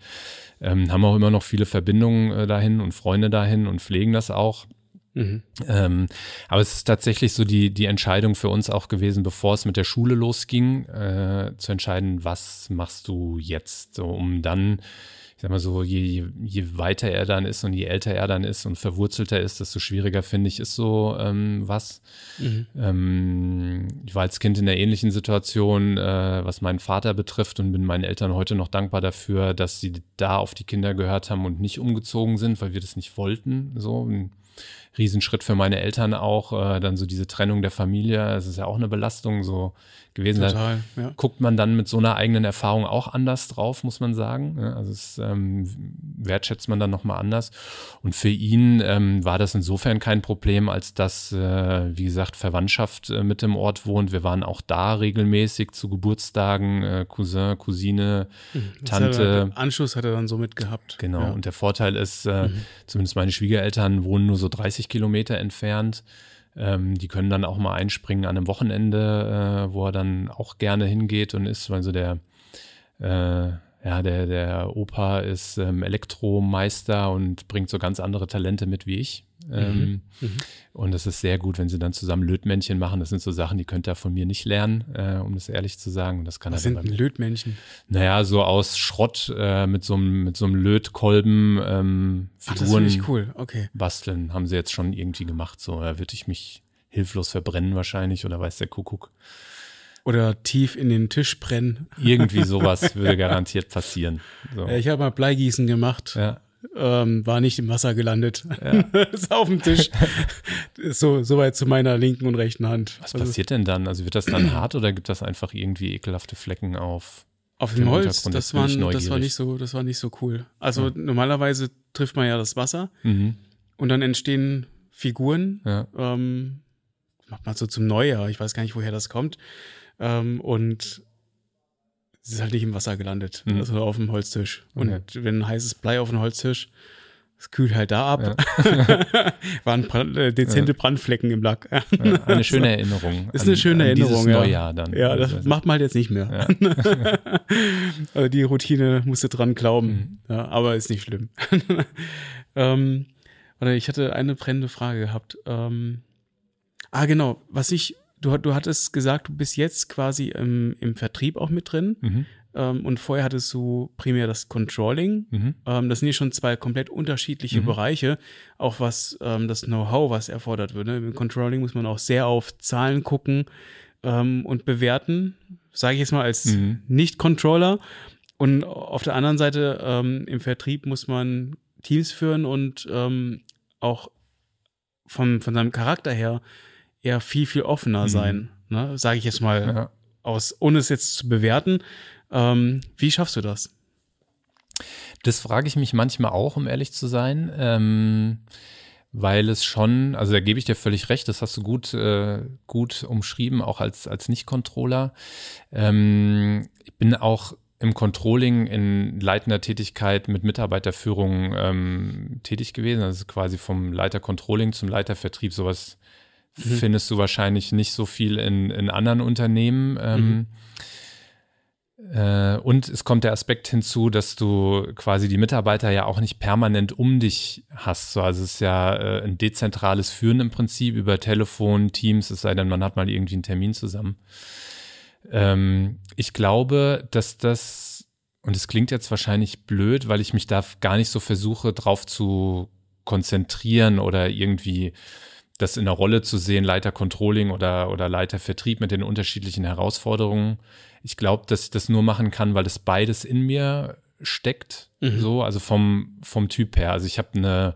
Ähm, haben auch immer noch viele Verbindungen äh, dahin und Freunde dahin und pflegen das auch. Mhm. Ähm, aber es ist tatsächlich so die, die Entscheidung für uns auch gewesen, bevor es mit der Schule losging, äh, zu entscheiden, was machst du jetzt, so, um dann ich sag mal so, je, je weiter er dann ist und je älter er dann ist und verwurzelter ist, desto schwieriger finde ich, ist so ähm, was. Mhm. Ähm, ich war als Kind in einer ähnlichen Situation, äh, was meinen Vater betrifft und bin meinen Eltern heute noch dankbar dafür, dass sie da auf die Kinder gehört haben und nicht umgezogen sind, weil wir das nicht wollten. So Riesenschritt für meine Eltern auch, äh, dann so diese Trennung der Familie, das ist ja auch eine Belastung so gewesen. Total, da ja. guckt man dann mit so einer eigenen Erfahrung auch anders drauf, muss man sagen. Ja, also es ähm, wertschätzt man dann nochmal anders. Und für ihn ähm, war das insofern kein Problem, als dass, äh, wie gesagt, Verwandtschaft äh, mit im Ort wohnt. Wir waren auch da regelmäßig zu Geburtstagen, äh, Cousin, Cousine, Mhm. Tante. Anschluss hat er dann so mitgehabt. Genau. Ja. Und der Vorteil ist, äh, zumindest meine Schwiegereltern wohnen nur so 30 Kilometer entfernt. Ähm, die können dann auch mal einspringen an einem Wochenende, äh, wo er dann auch gerne hingeht und ist, weil so der, äh, ja, der, der Opa ist ähm, Elektromeister und bringt so ganz andere Talente mit wie ich. Ähm, Mhm. Und es ist sehr gut, wenn sie dann zusammen Lötmännchen machen. Das sind so Sachen, die könnte er von mir nicht lernen, äh, um das ehrlich zu sagen. Und das kann Was er sind denn Lötmännchen? naja, so aus Schrott äh, mit so einem mit so einem Lötkolben ähm, Ach, das Figuren ich cool. Okay. basteln, haben sie jetzt schon irgendwie gemacht. So, da würde ich mich hilflos verbrennen wahrscheinlich oder weiß der Kuckuck. Oder tief in den Tisch brennen. Irgendwie sowas würde garantiert passieren. So. Ich habe mal Bleigießen gemacht. Ja, Ähm, war nicht im Wasser gelandet. ist auf dem Tisch. Ist so, so weit zu meiner linken und rechten Hand. was Also passiert denn dann? Also wird das dann hart oder gibt das einfach irgendwie ekelhafte Flecken auf? Auf dem Holz, das, waren, das war nicht so, das war nicht so cool. Also normalerweise trifft man ja das Wasser Mhm. und dann entstehen Figuren. Ja. Ähm, macht man so zum Neujahr. Ich weiß gar nicht, woher das kommt. Ähm, und es ist halt nicht im Wasser gelandet, Mhm. also auf dem Holztisch. Und Okay. wenn heißes Blei auf dem Holztisch, es kühlt halt da ab. Ja. Waren Brand, äh, dezente Brandflecken im Lack. Ja, Ja, eine schöne Erinnerung. Ist eine schöne an Erinnerung, Dieses ja. Neujahr dann. Ja, das Also, macht man halt jetzt nicht mehr. also die Routine musste dran glauben. Mhm. Ja, aber ist nicht schlimm. ähm, ich hatte eine brennende Frage gehabt. Ähm, ah, genau. Was ich, du, du hattest gesagt, du bist jetzt quasi im, im Vertrieb auch mit drin. Mhm. Ähm, und vorher hattest du primär das Controlling. Mhm. Ähm, das sind ja schon zwei komplett unterschiedliche Mhm. Bereiche, auch was ähm, das Know-how, was erfordert wird. Ne? Im Controlling muss man auch sehr auf Zahlen gucken ähm, und bewerten, sage ich jetzt mal als Mhm. Nicht-Controller. Und auf der anderen Seite ähm, im Vertrieb muss man Teams führen und ähm, auch von, von seinem Charakter her eher viel, viel offener Mhm. sein. Ne? Sage ich jetzt mal Ja. aus, ohne es jetzt zu bewerten. Ähm, wie schaffst du das? Das frage ich mich manchmal auch, um ehrlich zu sein, ähm, weil es schon, also da gebe ich dir völlig recht, das hast du gut, äh, gut umschrieben, auch als, als Nicht-Controller. Ähm, ich bin auch im Controlling in leitender Tätigkeit mit Mitarbeiterführung ähm, tätig gewesen, also quasi vom Leiter Controlling zum Leiter Vertrieb, sowas findest du wahrscheinlich nicht so viel in, in anderen Unternehmen. Ähm, äh, und es kommt der Aspekt hinzu, dass du quasi die Mitarbeiter ja auch nicht permanent um dich hast. So, also es ist ja äh, ein dezentrales Führen im Prinzip über Telefon, Teams, es sei denn, man hat mal irgendwie einen Termin zusammen. Ähm, ich glaube, dass das, und es klingt jetzt wahrscheinlich blöd, weil ich mich da gar nicht so versuche, drauf zu konzentrieren oder irgendwie das in der Rolle zu sehen, Leiter Controlling oder, oder Leiter Vertrieb mit den unterschiedlichen Herausforderungen. Ich glaube, dass ich das nur machen kann, weil es beides in mir steckt. So, also vom, vom Typ her. Also ich habe eine,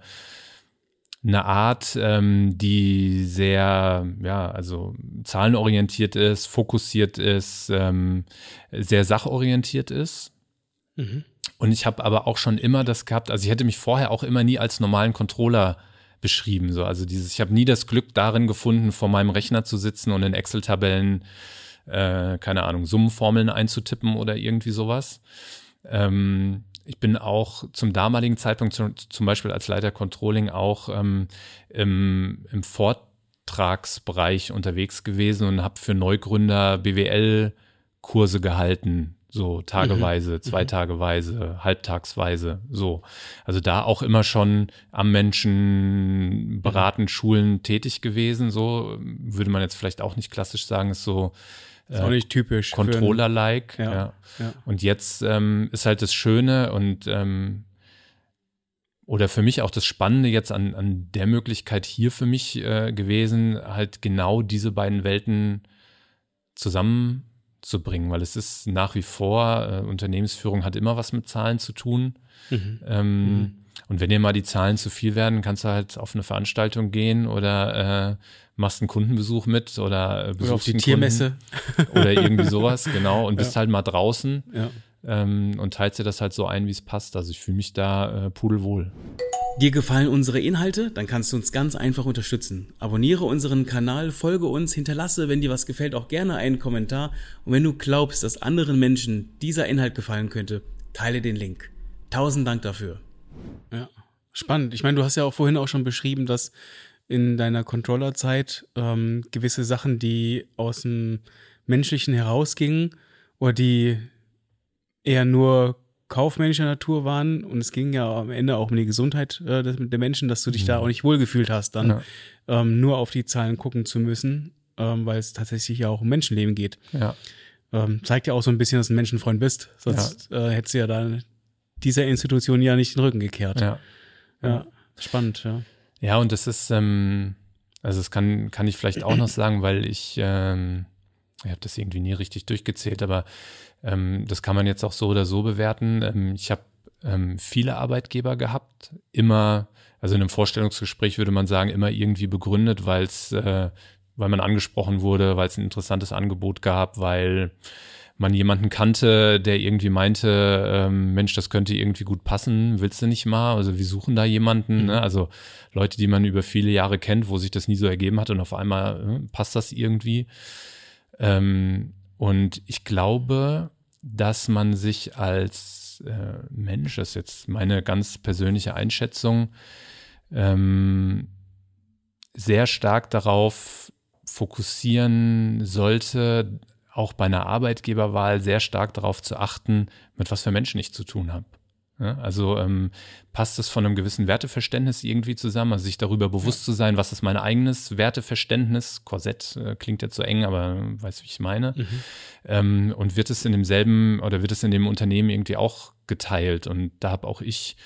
eine Art, ähm, die sehr, ja, also zahlenorientiert ist, fokussiert ist, ähm, sehr sachorientiert ist. Mhm. Und ich habe aber auch schon immer das gehabt, also ich hätte mich vorher auch immer nie als normalen Controller beschrieben. So. Also dieses, ich habe nie das Glück darin gefunden, vor meinem Rechner zu sitzen und in Excel-Tabellen, äh, keine Ahnung, Summenformeln einzutippen oder irgendwie sowas. Ähm, ich bin auch zum damaligen Zeitpunkt, zum, Beispiel als Leiter Controlling, auch ähm, im, im Vortragsbereich unterwegs gewesen und habe für Neugründer BWL-Kurse gehalten, so tageweise, zweitageweise, halbtagsweise, so. Also da auch immer schon am Menschen beraten, schulen tätig gewesen, so würde man jetzt vielleicht auch nicht klassisch sagen, ist so Ist auch nicht typisch. Controller-like. Ja, ja. ja. Und jetzt ähm, ist halt das Schöne und ähm, oder für mich auch das Spannende jetzt an, an der Möglichkeit hier für mich äh, gewesen, halt genau diese beiden Welten zusammenzubringen, weil es ist nach wie vor, äh, Unternehmensführung hat immer was mit Zahlen zu tun. Mhm. Ähm, Und wenn dir mal die Zahlen zu viel werden, kannst du halt auf eine Veranstaltung gehen oder äh, machst einen Kundenbesuch mit oder äh, besuchst oder auf die Tiermesse oder irgendwie sowas, genau, und bist ja. halt mal draußen ja. Ähm, und teilst dir das halt so ein, wie es passt. Also ich fühle mich da äh, pudelwohl. Dir gefallen unsere Inhalte? Dann kannst du uns ganz einfach unterstützen. Abonniere unseren Kanal, folge uns, hinterlasse, wenn dir was gefällt, auch gerne einen Kommentar. Und wenn du glaubst, dass anderen Menschen dieser Inhalt gefallen könnte, teile den Link. Tausend Dank dafür. Ja, spannend. Ich meine, du hast ja auch vorhin auch schon beschrieben, dass in deiner Controllerzeit ähm, gewisse Sachen, die aus dem Menschlichen herausgingen oder die eher nur kaufmännischer Natur waren und es ging ja am Ende auch um die Gesundheit äh, der Menschen, dass du dich mhm. da auch nicht wohlgefühlt hast, dann ja. ähm, nur auf die Zahlen gucken zu müssen, ähm, weil es tatsächlich ja auch um Menschenleben geht. Ja. Ähm, zeigt ja auch so ein bisschen, dass du ein Menschenfreund bist, sonst ja. äh, hättest du ja da dieser Institution ja nicht den Rücken gekehrt. Ja. Ja, spannend, ja. Ja, und das ist, ähm, also das kann, kann ich vielleicht auch noch sagen, weil ich, ähm, ich habe das irgendwie nie richtig durchgezählt, aber ähm, das kann man jetzt auch so oder so bewerten. Ähm, ich habe ähm, viele Arbeitgeber gehabt, immer, also in einem Vorstellungsgespräch würde man sagen, immer irgendwie begründet, weil es, äh, weil man angesprochen wurde, weil es ein interessantes Angebot gab, weil man jemanden kannte, der irgendwie meinte, ähm, Mensch, das könnte irgendwie gut passen, willst du nicht mal? Also wir suchen da jemanden, mhm. ne? also Leute, die man über viele Jahre kennt, wo sich das nie so ergeben hat und auf einmal äh, passt das irgendwie. Ähm, und ich glaube, dass man sich als äh, Mensch, das ist jetzt meine ganz persönliche Einschätzung, ähm, sehr stark darauf fokussieren sollte, auch bei einer Arbeitgeberwahl sehr stark darauf zu achten, mit was für Menschen ich zu tun habe. Ja, also ähm, passt es von einem gewissen Werteverständnis irgendwie zusammen, also sich darüber bewusst ja. zu sein, was ist mein eigenes Werteverständnis, Korsett äh, klingt jetzt so eng, aber weißt du, wie ich meine, mhm. ähm, und wird es in demselben oder wird es in dem Unternehmen irgendwie auch geteilt und da habe auch ich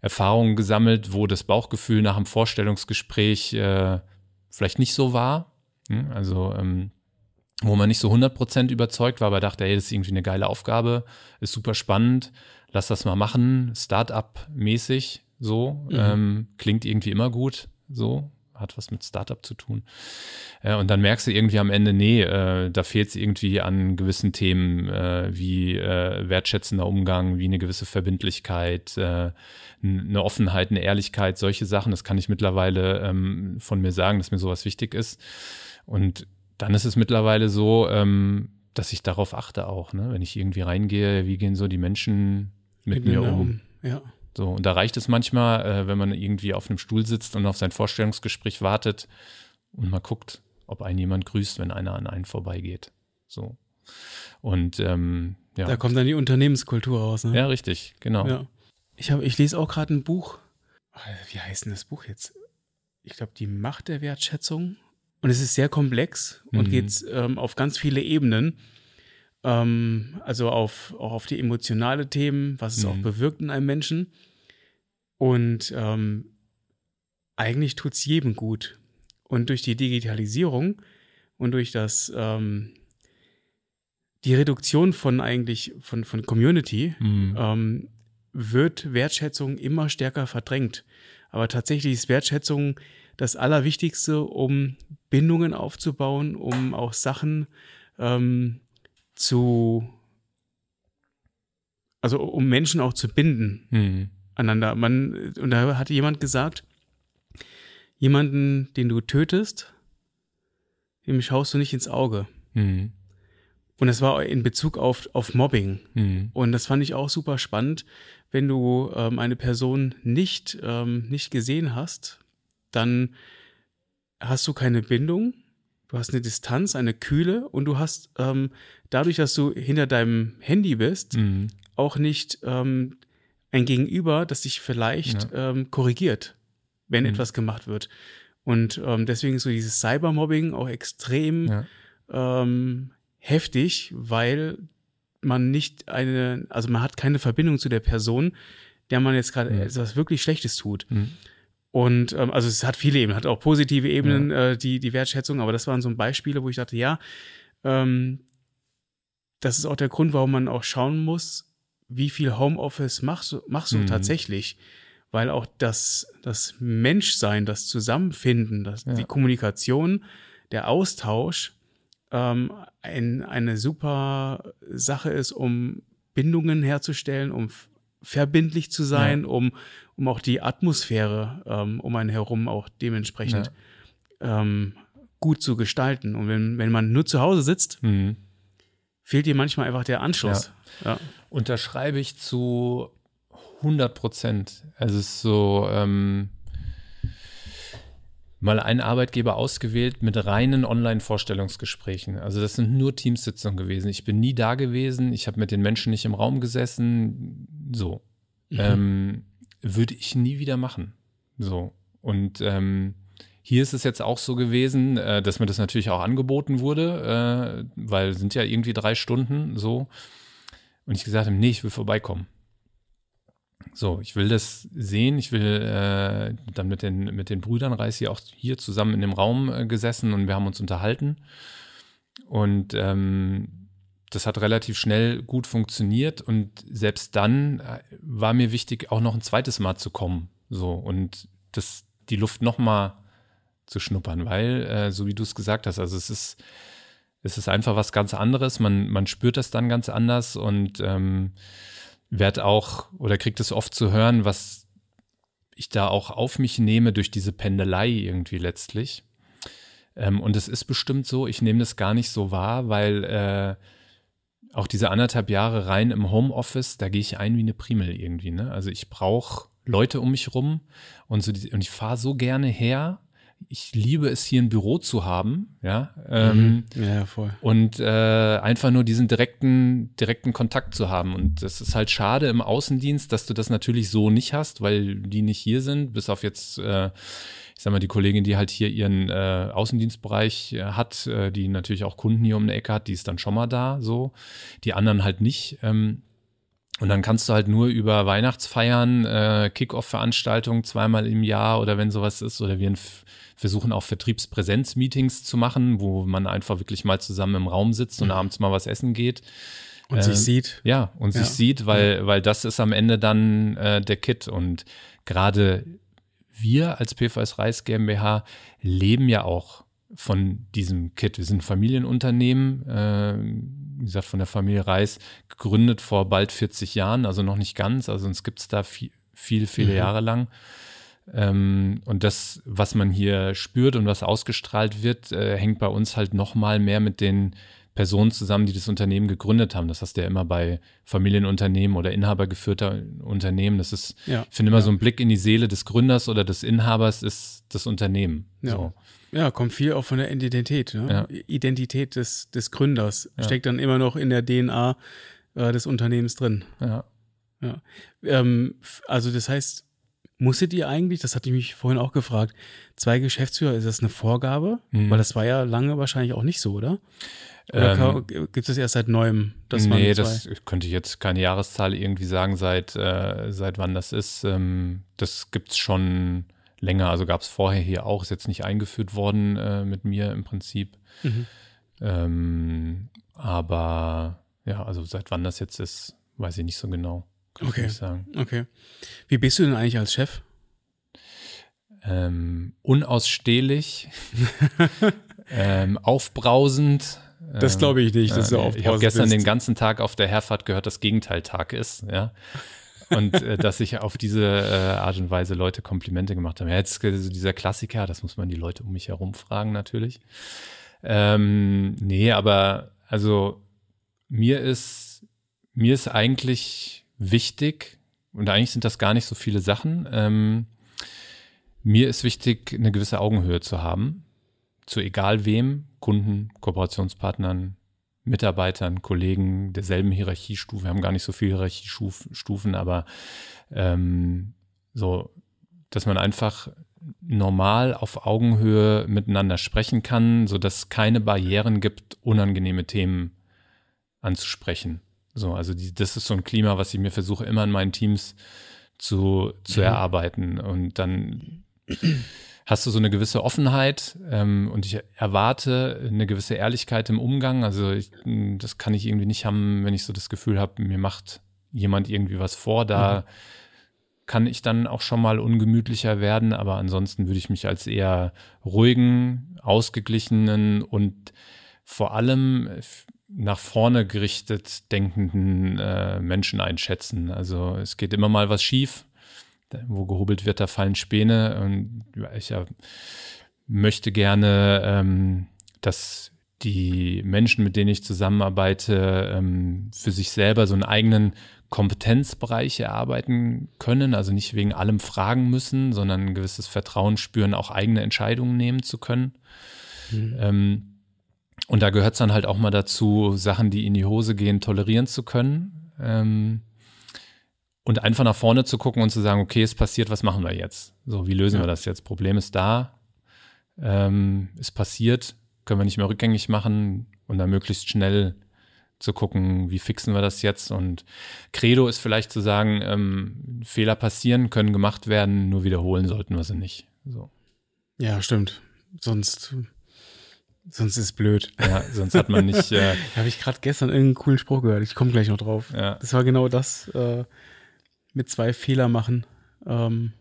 Erfahrungen gesammelt, wo das Bauchgefühl nach einem Vorstellungsgespräch äh, vielleicht nicht so war, hm? also ähm, wo man nicht so 100% überzeugt war, aber dachte, hey, das ist irgendwie eine geile Aufgabe, ist super spannend, lass das mal machen, Startup-mäßig so, mhm. ähm, klingt irgendwie immer gut, so, hat was mit Startup zu tun. Äh, und dann merkst du irgendwie am Ende, nee, äh, da fehlt es irgendwie an gewissen Themen äh, wie äh, wertschätzender Umgang, wie eine gewisse Verbindlichkeit, äh, eine Offenheit, eine Ehrlichkeit, solche Sachen. Das kann ich mittlerweile ähm, von mir sagen, dass mir sowas wichtig ist. Und dann ist es mittlerweile so, ähm, dass ich darauf achte auch, ne? wenn ich irgendwie reingehe, wie gehen so die Menschen mit mir um. um. Ja. So, und da reicht es manchmal, äh, wenn man irgendwie auf einem Stuhl sitzt und auf sein Vorstellungsgespräch wartet und mal guckt, ob einen jemand grüßt, wenn einer an einen vorbeigeht. So. Und ähm, ja. Da kommt dann die Unternehmenskultur raus, ne? Ja, richtig, genau. Ja. Ich, hab, ich lese auch gerade ein Buch. Wie heißt denn das Buch jetzt? Ich glaube, die Macht der Wertschätzung. Und es ist sehr komplex und mhm. geht ähm, auf ganz viele Ebenen. Ähm, also auf, auch auf die emotionale Themen, was es mhm. auch bewirkt in einem Menschen. Und ähm, eigentlich tut es jedem gut. Und durch die Digitalisierung und durch das ähm, die Reduktion von eigentlich von, von Community mhm. ähm, wird Wertschätzung immer stärker verdrängt. Aber tatsächlich ist Wertschätzung das Allerwichtigste, um Bindungen aufzubauen, um auch Sachen ähm, zu, also um Menschen auch zu binden mhm. aneinander. Man, und da hatte jemand gesagt, jemanden, den du tötest, dem schaust du nicht ins Auge. Mhm. Und das war in Bezug auf, auf Mobbing. Mhm. Und das fand ich auch super spannend, wenn du ähm, eine Person nicht, ähm, nicht gesehen hast, dann hast du keine Bindung, du hast eine Distanz, eine Kühle und du hast ähm, dadurch, dass du hinter deinem Handy bist, mhm. auch nicht ähm, ein Gegenüber, das dich vielleicht ja. ähm, korrigiert, wenn mhm. etwas gemacht wird. Und ähm, deswegen ist so dieses Cybermobbing auch extrem ja. ähm, heftig, weil man nicht eine, also man hat keine Verbindung zu der Person, der man jetzt gerade mhm. etwas wirklich Schlechtes tut. Und ähm, also es hat viele Ebenen, hat auch positive Ebenen, ja. äh, die, die Wertschätzung, aber das waren so Beispiele, wo ich dachte, ja, ähm, das ist auch der Grund, warum man auch schauen muss, wie viel Homeoffice machst, machst du mhm. tatsächlich. weil auch das, das Menschsein, das Zusammenfinden, das, ja. die Kommunikation, der Austausch ähm, ein, eine super Sache ist, um Bindungen herzustellen, um verbindlich zu sein, ja. um, um auch die Atmosphäre ähm, um einen herum auch dementsprechend ja. ähm, gut zu gestalten. Und wenn, wenn man nur zu Hause sitzt, mhm. fehlt dir manchmal einfach der Anschluss. Ja. Unterschreibe ich zu 100 Prozent. Also es ist so, ähm, mal einen Arbeitgeber ausgewählt mit reinen Online-Vorstellungsgesprächen. Also das sind nur Teamsitzungen gewesen. Ich bin nie da gewesen, ich habe mit den Menschen nicht im Raum gesessen. So. Mhm. Ähm, würde ich nie wieder machen. So. Und ähm, hier ist es jetzt auch so gewesen, äh, dass mir das natürlich auch angeboten wurde, äh, weil sind ja irgendwie drei Stunden so. Und ich gesagt habe, nee, ich will vorbeikommen. So, ich will das sehen. Ich will äh, dann mit den, mit den Brüdern Reis hier auch hier zusammen in dem Raum äh, gesessen und wir haben uns unterhalten. Und ähm, das hat relativ schnell gut funktioniert. Und selbst dann äh, war mir wichtig, auch noch ein zweites Mal zu kommen. So, und das, die Luft nochmal zu schnuppern, weil, äh, so wie du es gesagt hast, also es ist, es ist einfach was ganz anderes. Man, man spürt das dann ganz anders und ähm, werde auch oder kriegt es oft zu hören, was ich da auch auf mich nehme durch diese Pendelei irgendwie letztlich. Ähm, und es ist bestimmt so, ich nehme das gar nicht so wahr, weil äh, auch diese anderthalb Jahre rein im Homeoffice, da gehe ich ein wie eine Primel irgendwie. Ne? Also ich brauche Leute um mich rum und, so die, und ich fahre so gerne her ich liebe es, hier ein Büro zu haben, ja. Ähm, mhm. ja, voll. Und äh, einfach nur diesen direkten, direkten Kontakt zu haben. Und das ist halt schade im Außendienst, dass du das natürlich so nicht hast, weil die nicht hier sind, bis auf jetzt, äh, ich sag mal, die Kollegin, die halt hier ihren äh, Außendienstbereich äh, hat, äh, die natürlich auch Kunden hier um eine Ecke hat, die ist dann schon mal da, so. Die anderen halt nicht. Ähm, und dann kannst du halt nur über Weihnachtsfeiern, äh, Kick-Off-Veranstaltungen zweimal im Jahr oder wenn sowas ist, oder wir versuchen auch Vertriebspräsenz-Meetings zu machen, wo man einfach wirklich mal zusammen im Raum sitzt und mhm. abends mal was essen geht. Und äh, sich sieht. Ja, und ja. sich sieht, weil, ja. weil das ist am Ende dann äh, der Kit. Und gerade wir als PVS Reis GmbH leben ja auch von diesem Kit. Wir sind Familienunternehmen, äh, wie gesagt, von der Familie Reis, gegründet vor bald 40 Jahren, also noch nicht ganz, also uns gibt es da viel, viel viele mhm. Jahre lang. Ähm, und das, was man hier spürt und was ausgestrahlt wird, äh, hängt bei uns halt noch mal mehr mit den Personen zusammen, die das Unternehmen gegründet haben. Das hast du ja immer bei Familienunternehmen oder inhabergeführter Unternehmen. Das ist, ja, ich finde immer ja. so ein Blick in die Seele des Gründers oder des Inhabers ist das Unternehmen. Ja. So. Ja, kommt viel auch von der Identität. Ne? Ja. Identität des, des Gründers ja. steckt dann immer noch in der DNA äh, des Unternehmens drin. Ja. ja. Ähm, also das heißt, musstet ihr eigentlich, das hatte ich mich vorhin auch gefragt, zwei Geschäftsführer, ist das eine Vorgabe? Mhm. Weil das war ja lange wahrscheinlich auch nicht so, oder? Oder ähm, gibt es das erst seit neuem? Dass nee, das könnte ich jetzt keine Jahreszahl irgendwie sagen, seit, äh, seit wann das ist. Ähm, das gibt es schon länger. Also gab es vorher hier auch, ist jetzt nicht eingeführt worden äh, mit mir im Prinzip. Mhm. Ähm, aber ja, also seit wann das jetzt ist, weiß ich nicht so genau. Kann okay. ich sagen. Okay. Wie bist du denn eigentlich als Chef? Ähm, unausstehlich, ähm, aufbrausend. Das glaube ich nicht, dass du äh, Ich habe gestern bist. den ganzen Tag auf der Herfahrt gehört, dass Gegenteil Tag ist. Ja und äh, dass ich auf diese äh, Art und Weise Leute Komplimente gemacht habe. Ja, jetzt also dieser Klassiker, das muss man die Leute um mich herum fragen natürlich. Ähm, nee, aber also mir ist mir ist eigentlich wichtig und eigentlich sind das gar nicht so viele Sachen. Ähm, mir ist wichtig, eine gewisse Augenhöhe zu haben zu egal wem, Kunden, Kooperationspartnern, Mitarbeitern, Kollegen derselben Hierarchiestufe. Wir haben gar nicht so viele Hierarchiestufen, aber ähm, so, dass man einfach normal auf Augenhöhe miteinander sprechen kann, so dass keine Barrieren gibt, unangenehme Themen anzusprechen. So, also die, das ist so ein Klima, was ich mir versuche immer in meinen Teams zu, zu mhm. erarbeiten und dann hast du so eine gewisse Offenheit ähm, und ich erwarte eine gewisse Ehrlichkeit im Umgang. Also ich, das kann ich irgendwie nicht haben, wenn ich so das Gefühl habe, mir macht jemand irgendwie was vor. Da kann ich dann auch schon mal ungemütlicher werden, aber ansonsten würde ich mich als eher ruhigen, ausgeglichenen und vor allem nach vorne gerichtet denkenden äh, Menschen einschätzen. Also es geht immer mal was schief. Wo gehobelt wird, da fallen Späne. Und ich ja, möchte gerne, ähm, dass die Menschen, mit denen ich zusammenarbeite, ähm, für sich selber so einen eigenen Kompetenzbereich erarbeiten können, also nicht wegen allem fragen müssen, sondern ein gewisses Vertrauen spüren, auch eigene Entscheidungen nehmen zu können. Mhm. Ähm, und da gehört es dann halt auch mal dazu, Sachen, die in die Hose gehen, tolerieren zu können. Ähm, und einfach nach vorne zu gucken und zu sagen, okay, es passiert, was machen wir jetzt? So, wie lösen ja. wir das jetzt? Problem ist da, ähm, ist passiert, können wir nicht mehr rückgängig machen und dann möglichst schnell zu gucken, wie fixen wir das jetzt. Und Credo ist vielleicht zu sagen, ähm, Fehler passieren, können gemacht werden, nur wiederholen sollten wir sie nicht. So. Ja, stimmt. Sonst, sonst ist blöd. Ja, sonst hat man nicht. Äh, Habe ich gerade gestern irgendeinen coolen Spruch gehört. Ich komme gleich noch drauf. Ja. Das war genau das äh, mit zwei Fehler machen. Ähm,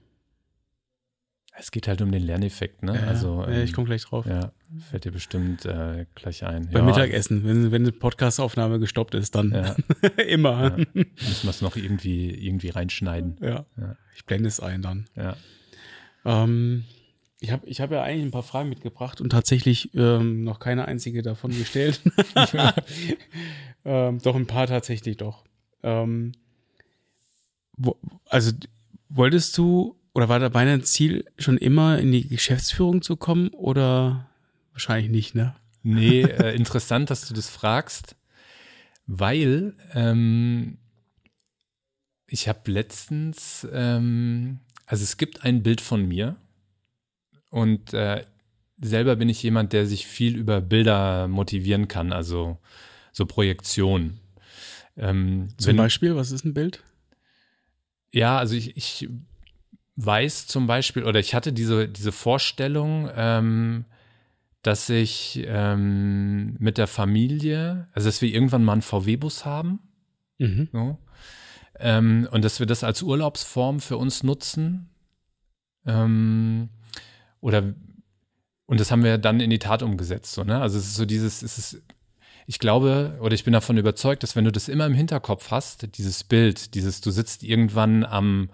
es geht halt um den Lerneffekt, ne? Ja, also, ja, ich ähm, komme gleich drauf. Ja, fällt dir bestimmt äh, gleich ein. Beim ja. Mittagessen, wenn, wenn eine Podcastaufnahme gestoppt ist, dann immer. Müssen wir es noch irgendwie, irgendwie reinschneiden. Ja. Ich blende es ein dann. Ja. Ähm, ich habe ich hab ja eigentlich ein paar Fragen mitgebracht und tatsächlich ähm, noch keine einzige davon gestellt. ähm, doch ein paar tatsächlich doch. Ähm, also wolltest du oder war dabei dein Ziel, schon immer in die Geschäftsführung zu kommen oder wahrscheinlich nicht, ne? Nee, äh, interessant, dass du das fragst, weil ähm, ich habe letztens, ähm, also es gibt ein Bild von mir und äh, selber bin ich jemand, der sich viel über Bilder motivieren kann, also so Projektion. Ähm, Zum wenn, Beispiel, was ist ein Bild? Ja, also ich, ich weiß zum Beispiel, oder ich hatte diese, diese Vorstellung, ähm, dass ich ähm, mit der Familie, also dass wir irgendwann mal einen VW-Bus haben. Mhm. So, ähm, und dass wir das als Urlaubsform für uns nutzen. Ähm, oder und das haben wir dann in die Tat umgesetzt. So, ne? Also es ist so dieses, es ist, ich glaube, oder ich bin davon überzeugt, dass wenn du das immer im Hinterkopf hast, dieses Bild, dieses, du sitzt irgendwann am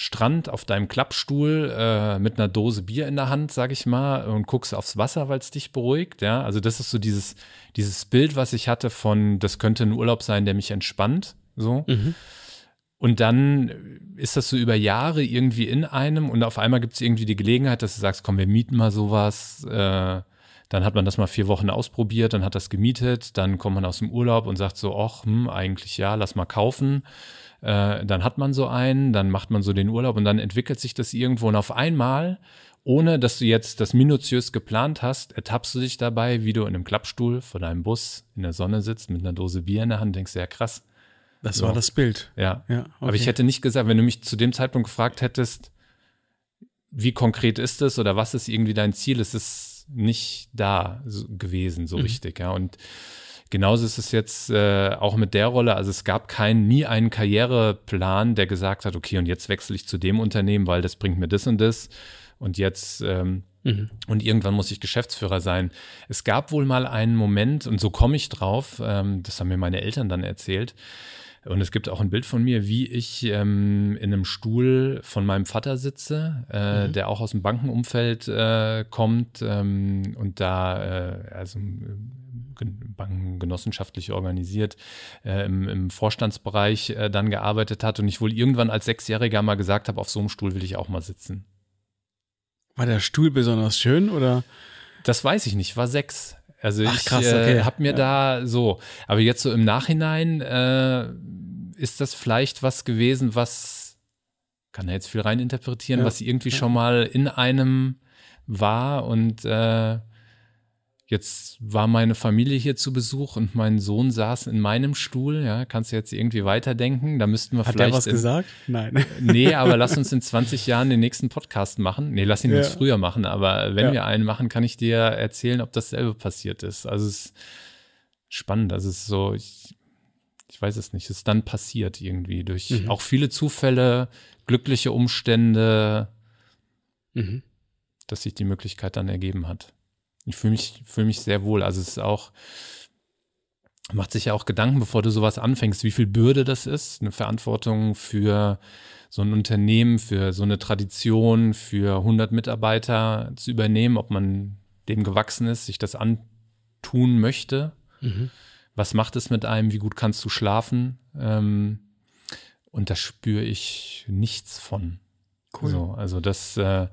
Strand auf deinem Klappstuhl äh, mit einer Dose Bier in der Hand, sag ich mal, und guckst aufs Wasser, weil es dich beruhigt. Ja, also das ist so dieses, dieses Bild, was ich hatte von, das könnte ein Urlaub sein, der mich entspannt. So. Mhm. Und dann ist das so über Jahre irgendwie in einem und auf einmal gibt es irgendwie die Gelegenheit, dass du sagst, komm, wir mieten mal sowas. Äh, dann hat man das mal vier Wochen ausprobiert, dann hat das gemietet, dann kommt man aus dem Urlaub und sagt so, ach, hm, eigentlich ja, lass mal kaufen. Äh, dann hat man so einen, dann macht man so den Urlaub und dann entwickelt sich das irgendwo und auf einmal, ohne dass du jetzt das minutiös geplant hast, ertappst du dich dabei, wie du in einem Klappstuhl vor deinem Bus in der Sonne sitzt mit einer Dose Bier in der Hand, denkst, ja krass. Das so. war das Bild. Ja. ja okay. Aber ich hätte nicht gesagt, wenn du mich zu dem Zeitpunkt gefragt hättest, wie konkret ist es oder was ist irgendwie dein Ziel, es ist nicht da so gewesen, so mhm. richtig, ja. Und Genauso ist es jetzt äh, auch mit der Rolle. Also es gab keinen, nie einen Karriereplan, der gesagt hat, okay, und jetzt wechsle ich zu dem Unternehmen, weil das bringt mir das und das. Und jetzt ähm, mhm. und irgendwann muss ich Geschäftsführer sein. Es gab wohl mal einen Moment, und so komme ich drauf, ähm, das haben mir meine Eltern dann erzählt. Und es gibt auch ein Bild von mir, wie ich ähm, in einem Stuhl von meinem Vater sitze, äh, mhm. der auch aus dem Bankenumfeld äh, kommt ähm, und da äh, also Banken genossenschaftlich organisiert, äh, im, im, Vorstandsbereich äh, dann gearbeitet hat und ich wohl irgendwann als Sechsjähriger mal gesagt habe, auf so einem Stuhl will ich auch mal sitzen. War der Stuhl besonders schön oder? Das weiß ich nicht, war sechs. Also Ach, ich krass, äh, okay. äh, habe mir ja. da so, aber jetzt so im Nachhinein äh, ist das vielleicht was gewesen, was kann er jetzt viel reininterpretieren, ja. was irgendwie ja. schon mal in einem war und äh, Jetzt war meine Familie hier zu Besuch und mein Sohn saß in meinem Stuhl. Ja, kannst du jetzt irgendwie weiterdenken? Da müssten wir Hat vielleicht. Hat er was in, gesagt? Nein. Nee, aber lass uns in 20 Jahren den nächsten Podcast machen. Nee, lass ihn ja. uns früher machen. Aber wenn ja. wir einen machen, kann ich dir erzählen, ob dasselbe passiert ist. Also es ist spannend. Also es ist so, ich, ich weiß es nicht, ist dann passiert irgendwie durch mhm. auch viele Zufälle, glückliche Umstände, mhm. dass sich die Möglichkeit dann ergeben hat. Ich fühle mich, fühle mich sehr wohl. Also es ist auch, macht sich ja auch Gedanken, bevor du sowas anfängst, wie viel Bürde das ist, eine Verantwortung für so ein Unternehmen, für so eine Tradition, für 100 Mitarbeiter zu übernehmen, ob man dem gewachsen ist, sich das antun möchte. Mhm. Was macht es mit einem? Wie gut kannst du schlafen? Ähm, und da spüre ich nichts von. Cool. So, also das äh,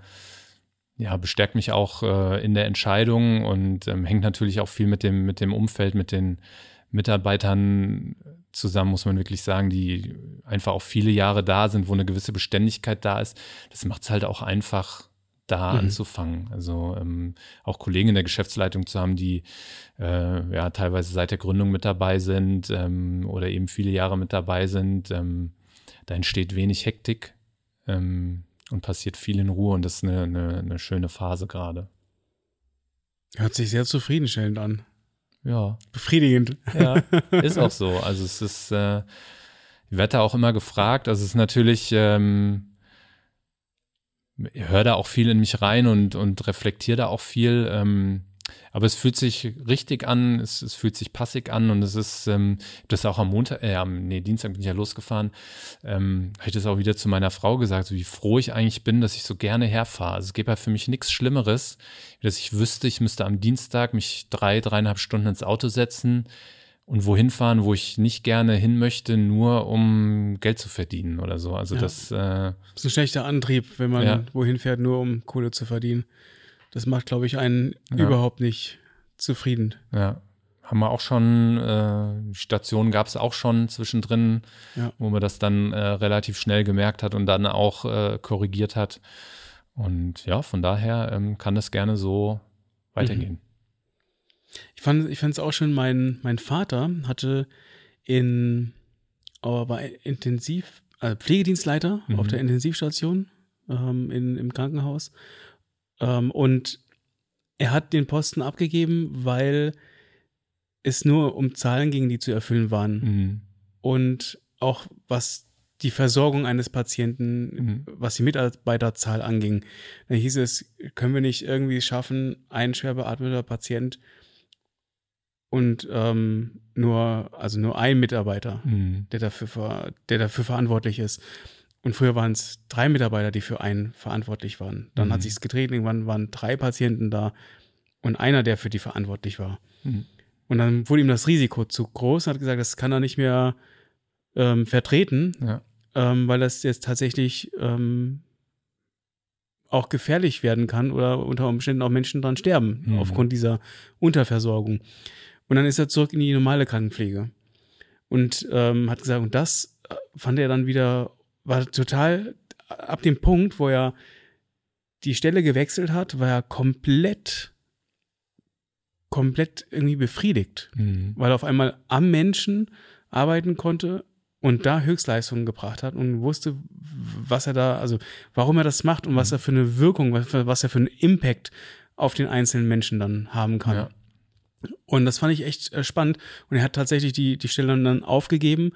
ja, bestärkt mich auch äh, in der Entscheidung und ähm, hängt natürlich auch viel mit dem, mit dem Umfeld, mit den Mitarbeitern zusammen, muss man wirklich sagen, die einfach auch viele Jahre da sind, wo eine gewisse Beständigkeit da ist. Das macht es halt auch einfach, da mhm. anzufangen. Also ähm, auch Kollegen in der Geschäftsleitung zu haben, die äh, ja teilweise seit der Gründung mit dabei sind ähm, oder eben viele Jahre mit dabei sind. Ähm, da entsteht wenig Hektik. Ähm, und passiert viel in Ruhe und das ist eine, eine, eine schöne Phase gerade. Hört sich sehr zufriedenstellend an. Ja. Befriedigend. Ja, ist auch so. Also es ist, äh, ich werde da auch immer gefragt. Also es ist natürlich, ähm, höre da auch viel in mich rein und, und reflektiere da auch viel. Ähm, aber es fühlt sich richtig an, es, es fühlt sich passig an und es ist, ähm, das auch am Montag, äh, am nee, Dienstag bin ich ja losgefahren, ähm, habe ich das auch wieder zu meiner Frau gesagt, so wie froh ich eigentlich bin, dass ich so gerne herfahre. Also es gibt ja für mich nichts Schlimmeres, dass ich wüsste, ich müsste am Dienstag mich drei, dreieinhalb Stunden ins Auto setzen und wohin fahren, wo ich nicht gerne hin möchte, nur um Geld zu verdienen oder so. Also ja. das, äh, das ist ein schlechter Antrieb, wenn man ja. wohin fährt, nur um Kohle zu verdienen. Das macht, glaube ich, einen ja. überhaupt nicht zufrieden. Ja. Haben wir auch schon, äh, Stationen gab es auch schon zwischendrin, wo man das dann äh, relativ schnell gemerkt hat und dann auch äh, korrigiert hat. Und ja, von daher ähm, kann das gerne so weitergehen. Mhm. Ich fand ich es auch schön, mein, mein Vater hatte in, aber war Intensiv, also Pflegedienstleiter mhm. auf der Intensivstation ähm, in, im Krankenhaus ähm, und er hat den Posten abgegeben, weil es nur um Zahlen ging, die zu erfüllen waren. Mhm. Und auch was die Versorgung eines Patienten, mhm. was die Mitarbeiterzahl anging. Da hieß es, können wir nicht irgendwie schaffen, ein schwer beatmeter Patient und ähm, nur, also nur ein Mitarbeiter, mhm. der, dafür, der dafür verantwortlich ist. Und früher waren es drei Mitarbeiter, die für einen verantwortlich waren. Dann mhm. hat sich's gedreht, irgendwann waren drei Patienten da und einer, der für die verantwortlich war. Mhm. Und dann wurde ihm das Risiko zu groß und hat gesagt, das kann er nicht mehr ähm, vertreten, ja. ähm, weil das jetzt tatsächlich ähm, auch gefährlich werden kann oder unter Umständen auch Menschen dran sterben mhm. aufgrund dieser Unterversorgung. Und dann ist er zurück in die normale Krankenpflege und ähm, hat gesagt, und das äh, fand er dann wieder war total ab dem Punkt, wo er die Stelle gewechselt hat, war er komplett, komplett irgendwie befriedigt, mhm. weil er auf einmal am Menschen arbeiten konnte und da Höchstleistungen gebracht hat und wusste, was er da, also warum er das macht und mhm. was er für eine Wirkung, was er für einen Impact auf den einzelnen Menschen dann haben kann. Ja. Und das fand ich echt äh, spannend. Und er hat tatsächlich die, die Stelle dann aufgegeben.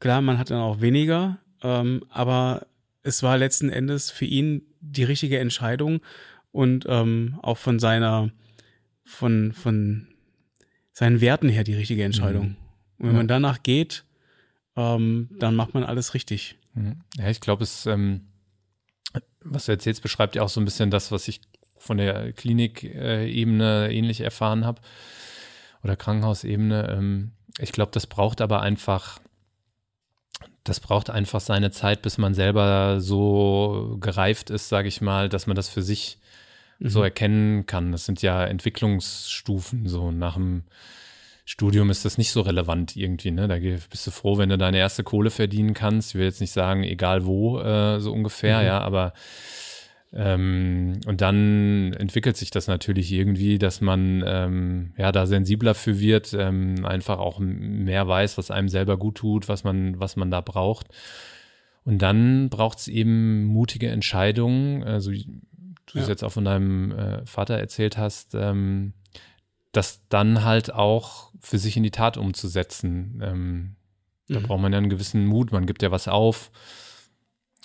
Klar, man hat dann auch weniger ähm, aber es war letzten Endes für ihn die richtige Entscheidung und ähm, auch von seiner, von, von seinen Werten her die richtige Entscheidung. Mhm. Und wenn ja. man danach geht, ähm, dann macht man alles richtig. Mhm. Ja, ich glaube, es, ähm, was du erzählst, beschreibt ja auch so ein bisschen das, was ich von der Klinikebene ähnlich erfahren habe oder Krankenhausebene. Ähm, ich glaube, das braucht aber einfach das braucht einfach seine Zeit, bis man selber so gereift ist, sage ich mal, dass man das für sich mhm. so erkennen kann. Das sind ja Entwicklungsstufen. So nach dem Studium ist das nicht so relevant irgendwie. Ne? Da bist du froh, wenn du deine erste Kohle verdienen kannst. Ich will jetzt nicht sagen, egal wo, äh, so ungefähr, mhm. ja, aber ähm, und dann entwickelt sich das natürlich irgendwie, dass man ähm, ja da sensibler für wird, ähm, einfach auch mehr weiß, was einem selber gut tut, was man, was man da braucht. Und dann braucht es eben mutige Entscheidungen. Also du ja. es jetzt auch von deinem äh, Vater erzählt hast, ähm, das dann halt auch für sich in die Tat umzusetzen. Ähm, Da mhm. braucht man ja einen gewissen Mut, man gibt ja was auf.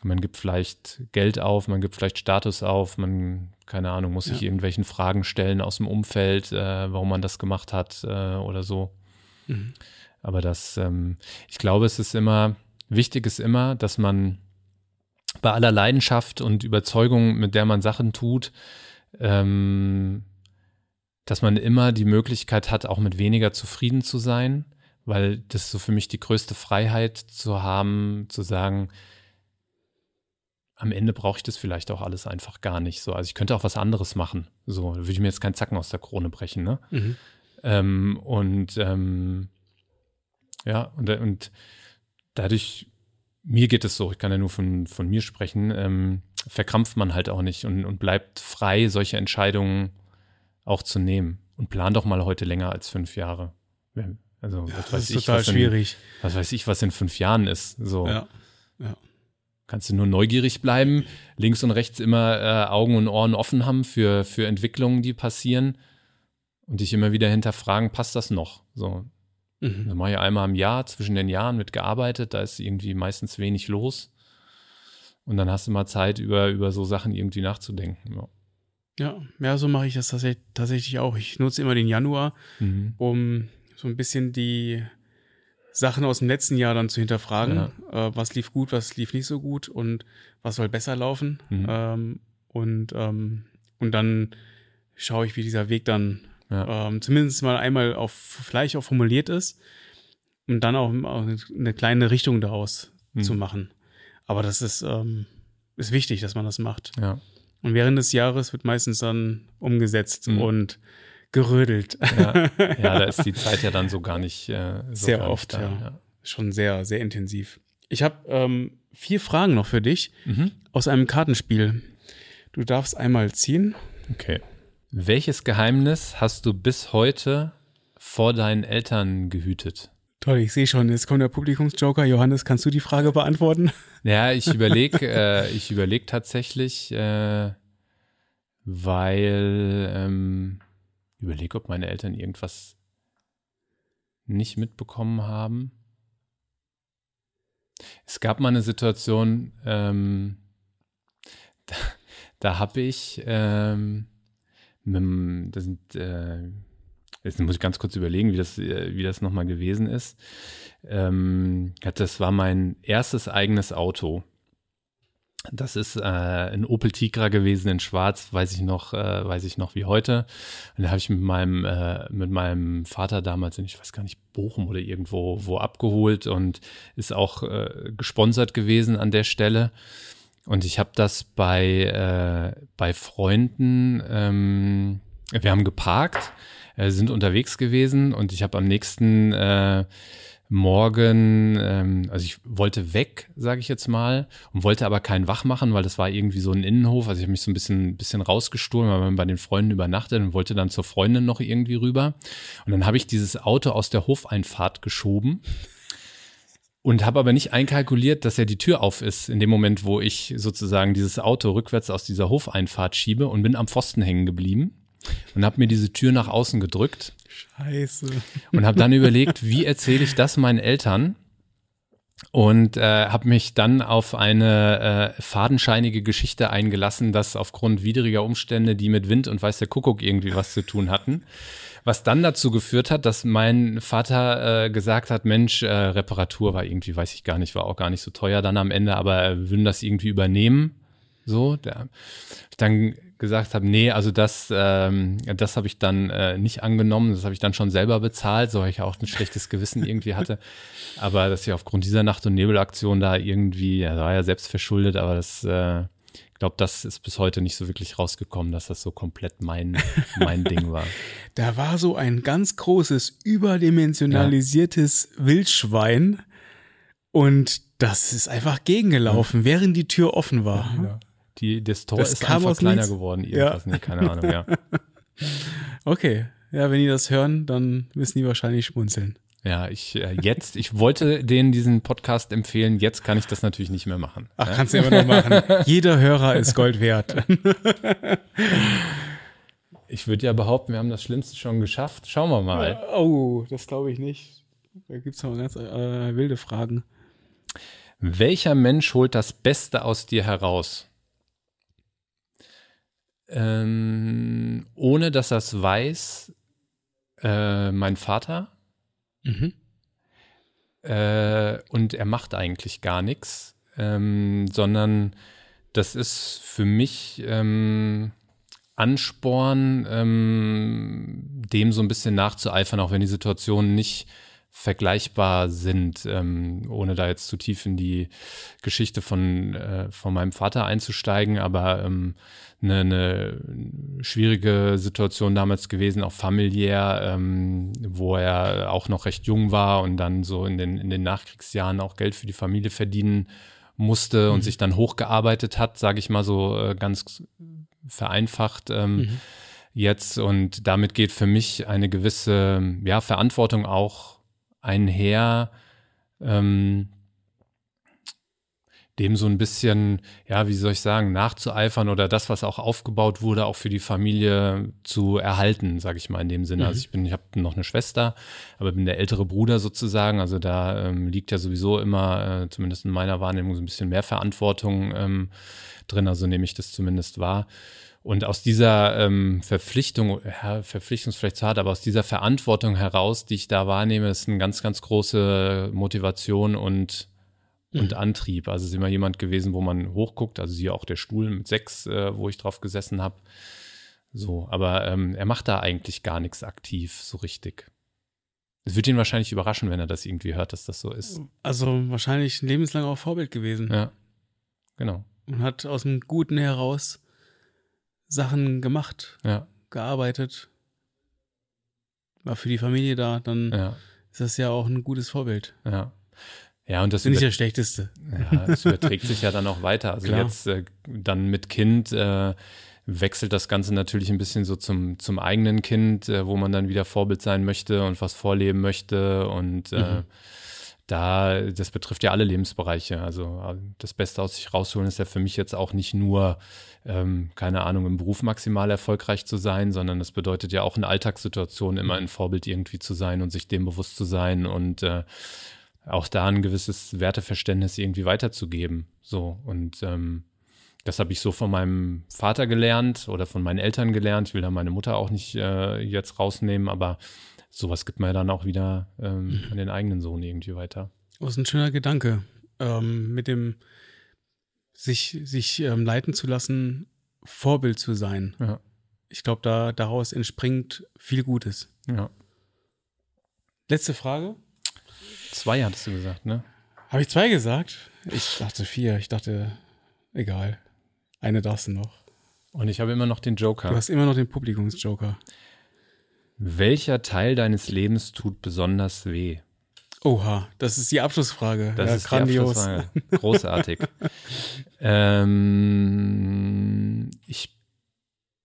Man gibt vielleicht Geld auf, man gibt vielleicht Status auf, man, keine Ahnung, muss sich irgendwelchen Fragen stellen aus dem Umfeld, äh, warum man das gemacht hat äh, oder so. Mhm. Aber das, ähm, ich glaube, es ist immer, wichtig ist immer, dass man bei aller Leidenschaft und Überzeugung, mit der man Sachen tut, ähm, dass man immer die Möglichkeit hat, auch mit weniger zufrieden zu sein, weil das so für mich die größte Freiheit zu haben, zu sagen, am Ende brauche ich das vielleicht auch alles einfach gar nicht so. Also ich könnte auch was anderes machen. So, da würde ich mir jetzt keinen Zacken aus der Krone brechen, ne? Mhm. Ähm, und ähm, ja, und, und dadurch, mir geht es so, ich kann ja nur von, von mir sprechen, ähm, verkrampft man halt auch nicht und, und bleibt frei, solche Entscheidungen auch zu nehmen. Und plan doch mal heute länger als fünf Jahre. Also, ja, was weiß ist ich, total in, schwierig. Was weiß ich, was in fünf Jahren ist. So. Ja, ja. Kannst du nur neugierig bleiben, links und rechts immer äh, Augen und Ohren offen haben für, für Entwicklungen, die passieren und dich immer wieder hinterfragen, passt das noch? So. Mhm. Das mache ich einmal im Jahr, zwischen den Jahren wird gearbeitet, da ist irgendwie meistens wenig los. Und dann hast du mal Zeit, über, über so Sachen irgendwie nachzudenken. Ja. Ja, ja, so mache ich das tatsächlich auch. Ich nutze immer den Januar, mhm. um so ein bisschen die Sachen aus dem letzten Jahr dann zu hinterfragen. Ja. Äh, was lief gut, was lief nicht so gut und was soll besser laufen. Mhm. Ähm, und, ähm, und dann schaue ich, wie dieser Weg dann ja. ähm, zumindest mal einmal auf vielleicht auch formuliert ist und dann auch, auch eine kleine Richtung daraus mhm. zu machen. Aber das ist, ähm, ist wichtig, dass man das macht. Ja. Und während des Jahres wird meistens dann umgesetzt mhm. und gerödelt. Ja. ja, da ist die Zeit ja dann so gar nicht äh, so sehr gar oft. Da, ja. ja. Schon sehr, sehr intensiv. Ich habe ähm, vier Fragen noch für dich mhm. aus einem Kartenspiel. Du darfst einmal ziehen. Okay. Welches Geheimnis hast du bis heute vor deinen Eltern gehütet? Toll, ich sehe schon, jetzt kommt der Publikumsjoker. Johannes, kannst du die Frage beantworten? Ja, ich überlege, äh, ich überlege tatsächlich, äh, weil ähm, überlege, ob meine Eltern irgendwas nicht mitbekommen haben. Es gab mal eine Situation, ähm, da, da habe ich, ähm, mit, das sind, äh, Jetzt muss ich ganz kurz überlegen, wie das, äh, wie das nochmal gewesen ist. Ähm, das war mein erstes eigenes Auto. Das ist äh, ein Opel Tigra gewesen in Schwarz, weiß ich noch, äh, weiß ich noch wie heute. Und da habe ich mit meinem äh, mit meinem Vater damals in, ich weiß gar nicht, Bochum oder irgendwo wo abgeholt und ist auch äh, gesponsert gewesen an der Stelle. Und ich habe das bei äh, bei Freunden, ähm, wir haben geparkt äh, sind unterwegs gewesen und ich habe am nächsten äh, Morgen, ähm, also ich wollte weg, sage ich jetzt mal, und wollte aber keinen wach machen, weil das war irgendwie so ein Innenhof. Also ich habe mich so ein bisschen, bisschen rausgestohlen, weil man bei den Freunden übernachtet und wollte dann zur Freundin noch irgendwie rüber. Und dann habe ich dieses Auto aus der Hofeinfahrt geschoben und habe aber nicht einkalkuliert, dass ja die Tür auf ist in dem Moment, wo ich sozusagen dieses Auto rückwärts aus dieser Hofeinfahrt schiebe und bin am Pfosten hängen geblieben und habe mir diese Tür nach außen gedrückt. Scheiße. Und habe dann überlegt, wie erzähle ich das meinen Eltern? Und äh, habe mich dann auf eine äh, fadenscheinige Geschichte eingelassen, dass aufgrund widriger Umstände, die mit Wind und weiß der Kuckuck irgendwie was zu tun hatten, was dann dazu geführt hat, dass mein Vater äh, gesagt hat, Mensch, äh, Reparatur war irgendwie, weiß ich gar nicht, war auch gar nicht so teuer dann am Ende, aber würden das irgendwie übernehmen. So, der, dann gesagt habe, nee, also das, ähm, das habe ich dann äh, nicht angenommen, das habe ich dann schon selber bezahlt, so weil ich auch ein schlechtes Gewissen irgendwie hatte. Aber dass ich aufgrund dieser Nacht- und Nebelaktion da irgendwie, ja, war ja selbst verschuldet, aber das, äh, ich glaube, das ist bis heute nicht so wirklich rausgekommen, dass das so komplett mein, mein Ding war. Da war so ein ganz großes, überdimensionalisiertes ja. Wildschwein und das ist einfach gegengelaufen, ja. während die Tür offen war. Ja. Die, das Tor das ist einfach kleiner nichts. geworden. Irgendwas, ja. nee, keine Ahnung, ja. okay. Ja, wenn die das hören, dann müssen die wahrscheinlich schmunzeln. Ja, ich äh, jetzt, ich wollte denen diesen Podcast empfehlen, jetzt kann ich das natürlich nicht mehr machen. Ach, ja? kannst du immer noch machen. Jeder Hörer ist Gold wert. ich würde ja behaupten, wir haben das Schlimmste schon geschafft. Schauen wir mal. Oh, das glaube ich nicht. Da gibt es noch ganz äh, wilde Fragen. Welcher Mensch holt das Beste aus dir heraus? Ähm, ohne dass er es weiß, äh, mein Vater. Mhm. Äh, und er macht eigentlich gar nichts, ähm, sondern das ist für mich ähm, Ansporn, ähm, dem so ein bisschen nachzueifern, auch wenn die Situationen nicht vergleichbar sind, ähm, ohne da jetzt zu tief in die Geschichte von, äh, von meinem Vater einzusteigen, aber ähm, eine, eine schwierige Situation damals gewesen, auch familiär, ähm, wo er auch noch recht jung war und dann so in den, in den Nachkriegsjahren auch Geld für die Familie verdienen musste mhm. und sich dann hochgearbeitet hat, sage ich mal so äh, ganz vereinfacht. Ähm, mhm. Jetzt und damit geht für mich eine gewisse ja, Verantwortung auch einher, ähm, dem so ein bisschen, ja, wie soll ich sagen, nachzueifern oder das, was auch aufgebaut wurde, auch für die Familie zu erhalten, sage ich mal in dem Sinne. Also mhm. Also ich bin, ich habe noch eine Schwester, aber bin der ältere Bruder sozusagen. Also da ähm, liegt ja sowieso immer, äh, zumindest in meiner Wahrnehmung, so ein bisschen mehr Verantwortung ähm, drin. Also nehme ich das zumindest wahr. Und aus dieser ähm, Verpflichtung, ja, Verpflichtung ist vielleicht zu hart, aber aus dieser Verantwortung heraus, die ich da wahrnehme, ist eine ganz, ganz große Motivation und, mhm. und Antrieb. Also es ist immer jemand gewesen, wo man hochguckt, also sie auch der Stuhl mit sechs, äh, wo ich drauf gesessen habe. So, aber ähm, er macht da eigentlich gar nichts aktiv, so richtig. Es wird ihn wahrscheinlich überraschen, wenn er das irgendwie hört, dass das so ist. Also wahrscheinlich ein lebenslang auch Vorbild gewesen. Ja, genau. Und hat aus dem Guten heraus Sachen gemacht, ja. gearbeitet, war für die Familie da, dann ja. ist das ja auch ein gutes Vorbild. Ja. Ja, und das ist nicht der schlechteste. Ja, es überträgt sich ja dann auch weiter. Also Klar. jetzt äh, dann mit Kind äh, wechselt das Ganze natürlich ein bisschen so zum, zum eigenen Kind, äh, wo man dann wieder Vorbild sein möchte und was vorleben möchte und äh, mhm da, das betrifft ja alle Lebensbereiche. Also äh, das Beste aus sich rausholen ist ja für mich jetzt auch nicht nur, ähm, keine Ahnung, im Beruf maximal erfolgreich zu sein, sondern das bedeutet ja auch in Alltagssituationen immer ein Vorbild irgendwie zu sein und sich dem bewusst zu sein und äh, auch da ein gewisses Werteverständnis irgendwie weiterzugeben. So und ähm, das habe ich so von meinem Vater gelernt oder von meinen Eltern gelernt. Ich will da meine Mutter auch nicht äh, jetzt rausnehmen, aber sowas gibt man ja dann auch wieder ähm, mhm. an den eigenen Sohn irgendwie weiter. Das ist ein schöner Gedanke, ähm, mit dem sich, sich ähm, leiten zu lassen, Vorbild zu sein. Ja. Ich glaube, da, daraus entspringt viel Gutes. Ja. Letzte Frage. Zwei hattest du gesagt, ne? Habe ich zwei gesagt? Ich dachte vier. Ich dachte, egal. Eine darfst du noch. Und ich habe immer noch den Joker. Du hast immer noch den Publikumsjoker. Welcher Teil deines Lebens tut besonders weh? Oha, das ist die Abschlussfrage. Das ja, ist grandios. Die Abschlussfrage. Großartig. ähm, ich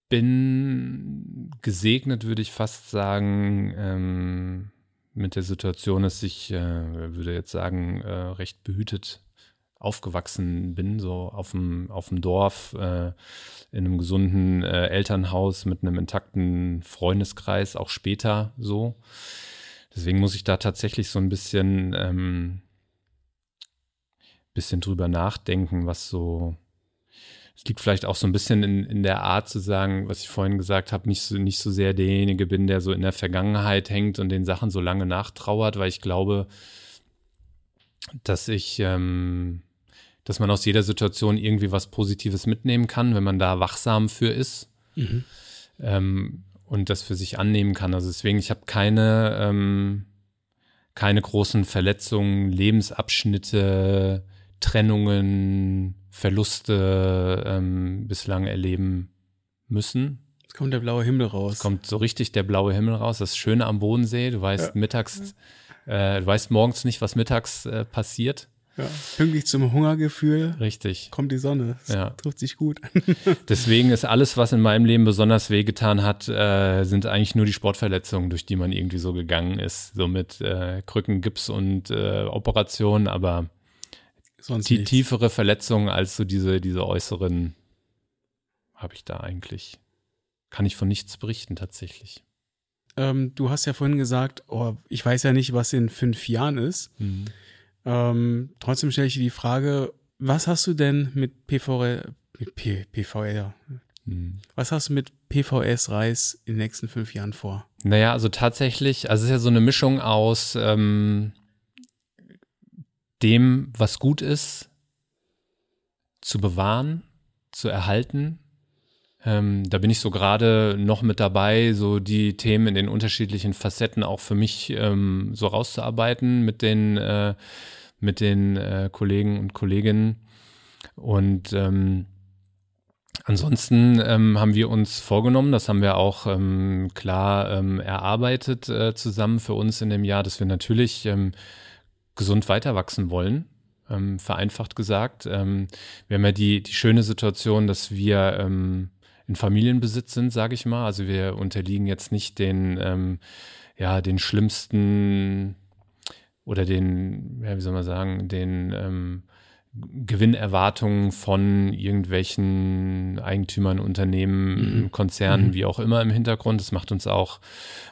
bin gesegnet, würde ich fast sagen, ähm, mit der Situation, dass ich, äh, würde jetzt sagen, äh, recht behütet aufgewachsen bin, so auf dem, auf dem Dorf, äh, in einem gesunden äh, Elternhaus mit einem intakten Freundeskreis, auch später so. Deswegen muss ich da tatsächlich so ein bisschen, ähm, bisschen drüber nachdenken, was so. Es liegt vielleicht auch so ein bisschen in, in der Art zu sagen, was ich vorhin gesagt habe, nicht so, nicht so sehr derjenige bin, der so in der Vergangenheit hängt und den Sachen so lange nachtrauert, weil ich glaube, dass ich ähm, dass man aus jeder Situation irgendwie was Positives mitnehmen kann, wenn man da wachsam für ist mhm. ähm, und das für sich annehmen kann. Also deswegen, ich habe keine, ähm, keine großen Verletzungen, Lebensabschnitte, Trennungen, Verluste ähm, bislang erleben müssen. Es kommt der blaue Himmel raus. Es kommt so richtig der blaue Himmel raus. Das Schöne am Bodensee, du weißt ja. mittags, äh, du weißt morgens nicht, was mittags äh, passiert. Ja, pünktlich zum Hungergefühl. Richtig. Kommt die Sonne. Das ja. trifft sich gut. Deswegen ist alles, was in meinem Leben besonders wehgetan hat, äh, sind eigentlich nur die Sportverletzungen, durch die man irgendwie so gegangen ist. So mit äh, Krücken, Gips und äh, Operationen, aber Sonst die tiefere Verletzungen als so diese, diese äußeren habe ich da eigentlich. Kann ich von nichts berichten tatsächlich. Ähm, du hast ja vorhin gesagt, oh, ich weiß ja nicht, was in fünf Jahren ist. Mhm. Ähm, trotzdem stelle ich dir die Frage, was hast du denn mit PVR, mit P, PVR, mhm. was hast du mit PVS Reis in den nächsten fünf Jahren vor? Naja, also tatsächlich, also es ist ja so eine Mischung aus ähm, dem, was gut ist, zu bewahren, zu erhalten ähm, da bin ich so gerade noch mit dabei, so die Themen in den unterschiedlichen Facetten auch für mich ähm, so rauszuarbeiten mit den, äh, mit den äh, Kollegen und Kolleginnen. Und ähm, ansonsten ähm, haben wir uns vorgenommen, das haben wir auch ähm, klar ähm, erarbeitet äh, zusammen für uns in dem Jahr, dass wir natürlich gesund weiter wachsen wollen. Vereinfacht gesagt. Wir haben ja die, die schöne Situation, dass wir in Familienbesitz sind, sage ich mal. Also wir unterliegen jetzt nicht den, ähm, ja, den schlimmsten oder den, ja, wie soll man sagen, den ähm, Gewinnerwartungen von irgendwelchen Eigentümern, Unternehmen, mhm. Konzernen, mhm. wie auch immer im Hintergrund. Das macht uns auch,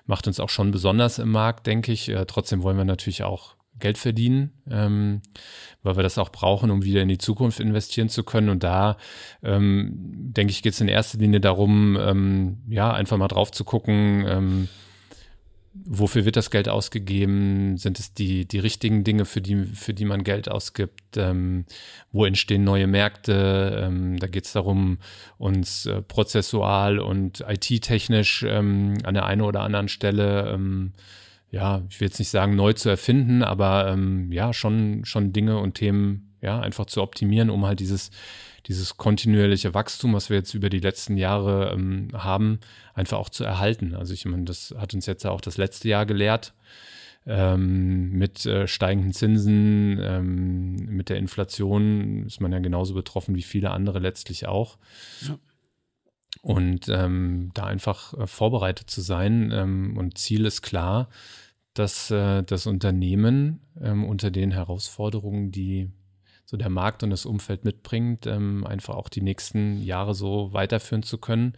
macht uns auch schon besonders im Markt, denke ich. Äh, trotzdem wollen wir natürlich auch Geld verdienen, ähm, weil wir das auch brauchen, um wieder in die Zukunft investieren zu können. Und da, ähm, denke ich, geht es in erster Linie darum, ähm, ja, einfach mal drauf zu gucken, ähm, wofür wird das Geld ausgegeben? Sind es die, die richtigen Dinge, für die, für die man Geld ausgibt? Ähm, wo entstehen neue Märkte? Ähm, da geht es darum, uns äh, prozessual und IT-technisch ähm, an der einen oder anderen Stelle ähm, ja, ich will jetzt nicht sagen, neu zu erfinden, aber ähm, ja, schon, schon Dinge und Themen ja, einfach zu optimieren, um halt dieses, dieses kontinuierliche Wachstum, was wir jetzt über die letzten Jahre ähm, haben, einfach auch zu erhalten. Also ich meine, das hat uns jetzt ja auch das letzte Jahr gelehrt. Ähm, mit äh, steigenden Zinsen, ähm, mit der Inflation ist man ja genauso betroffen wie viele andere letztlich auch. Ja. Und ähm, da einfach äh, vorbereitet zu sein ähm, und Ziel ist klar, dass äh, das Unternehmen ähm, unter den Herausforderungen, die so der Markt und das Umfeld mitbringt, ähm, einfach auch die nächsten Jahre so weiterführen zu können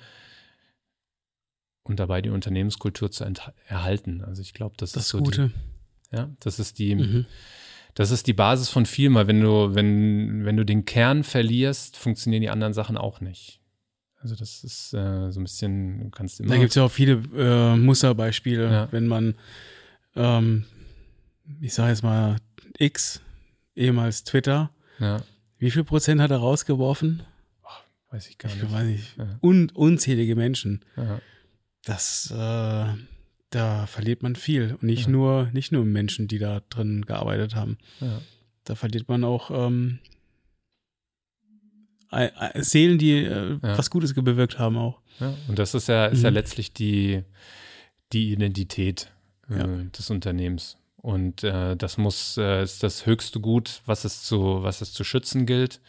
und dabei die Unternehmenskultur zu erhalten. Also ich glaube, das, das ist so Gute. Die, ja, das ist die, mhm. das ist die Basis von viel, weil wenn du, wenn, wenn du den Kern verlierst, funktionieren die anderen Sachen auch nicht. Also das ist äh, so ein bisschen, du kannst immer. Da gibt es ja auch viele äh, Musterbeispiele, ja. wenn man ähm, ich sage jetzt mal X, ehemals Twitter. Ja. Wie viel Prozent hat er rausgeworfen? Weiß ich gar nicht. Ich weiß nicht. Ja. Un unzählige Menschen. Ja. Das, äh, da verliert man viel. Und nicht nur, nicht nur Menschen, die da drin gearbeitet haben. Da verliert man auch ähm, Seelen, die äh, was Gutes bewirkt haben auch. Und das ist ja, ist mhm. ja letztlich die, die Identität ja. Äh, des Unternehmens. Und äh, das muss, äh, ist das höchste Gut, was es zu, was es zu schützen gilt.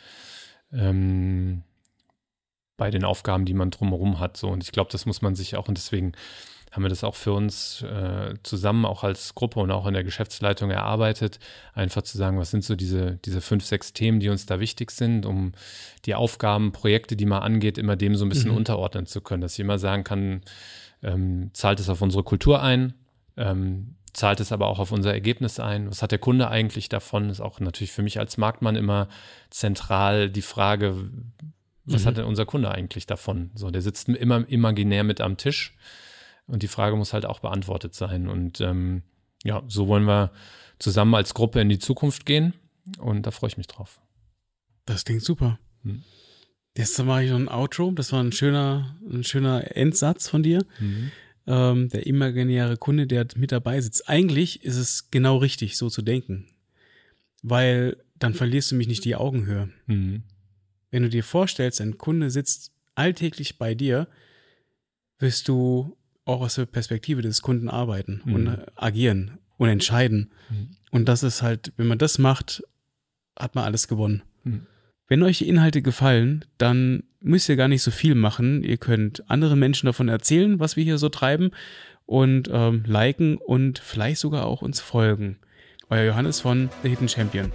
Ähm, bei den Aufgaben, die man drumherum hat. So. Und ich glaube, das muss man sich auch, und deswegen haben wir das auch für uns äh, zusammen, auch als Gruppe und auch in der Geschäftsleitung erarbeitet, einfach zu sagen, was sind so diese, diese fünf, sechs Themen, die uns da wichtig sind, um die Aufgaben, Projekte, die man angeht, immer dem so ein bisschen mhm. unterordnen zu können. Dass ich immer sagen kann, ähm, zahlt es auf unsere Kultur ein, ähm, zahlt es aber auch auf unser Ergebnis ein. Was hat der Kunde eigentlich davon? Ist auch natürlich für mich als Marktmann immer zentral die Frage, was mhm. hat denn unser Kunde eigentlich davon? So, der sitzt immer imaginär mit am Tisch und die Frage muss halt auch beantwortet sein. Und ähm, ja, so wollen wir zusammen als Gruppe in die Zukunft gehen und da freue ich mich drauf. Das klingt super. Hm. Jetzt mache ich noch ein Outro. Das war ein schöner, ein schöner Endsatz von dir. Mhm ähm, der imaginäre Kunde, der mit dabei sitzt. Eigentlich ist es genau richtig, so zu denken. Weil dann verlierst du mich nicht die Augenhöhe. Mhm. Wenn du dir vorstellst, ein Kunde sitzt alltäglich bei dir, wirst du auch aus der Perspektive des Kunden arbeiten mhm. und agieren und entscheiden. Mhm. Und das ist halt, wenn man das macht, hat man alles gewonnen. Mhm. Wenn euch die Inhalte gefallen, dann müsst ihr gar nicht so viel machen. Ihr könnt anderen Menschen davon erzählen, was wir hier so treiben und ähm, liken und vielleicht sogar auch uns folgen. Euer Johannes von The Hidden Champion.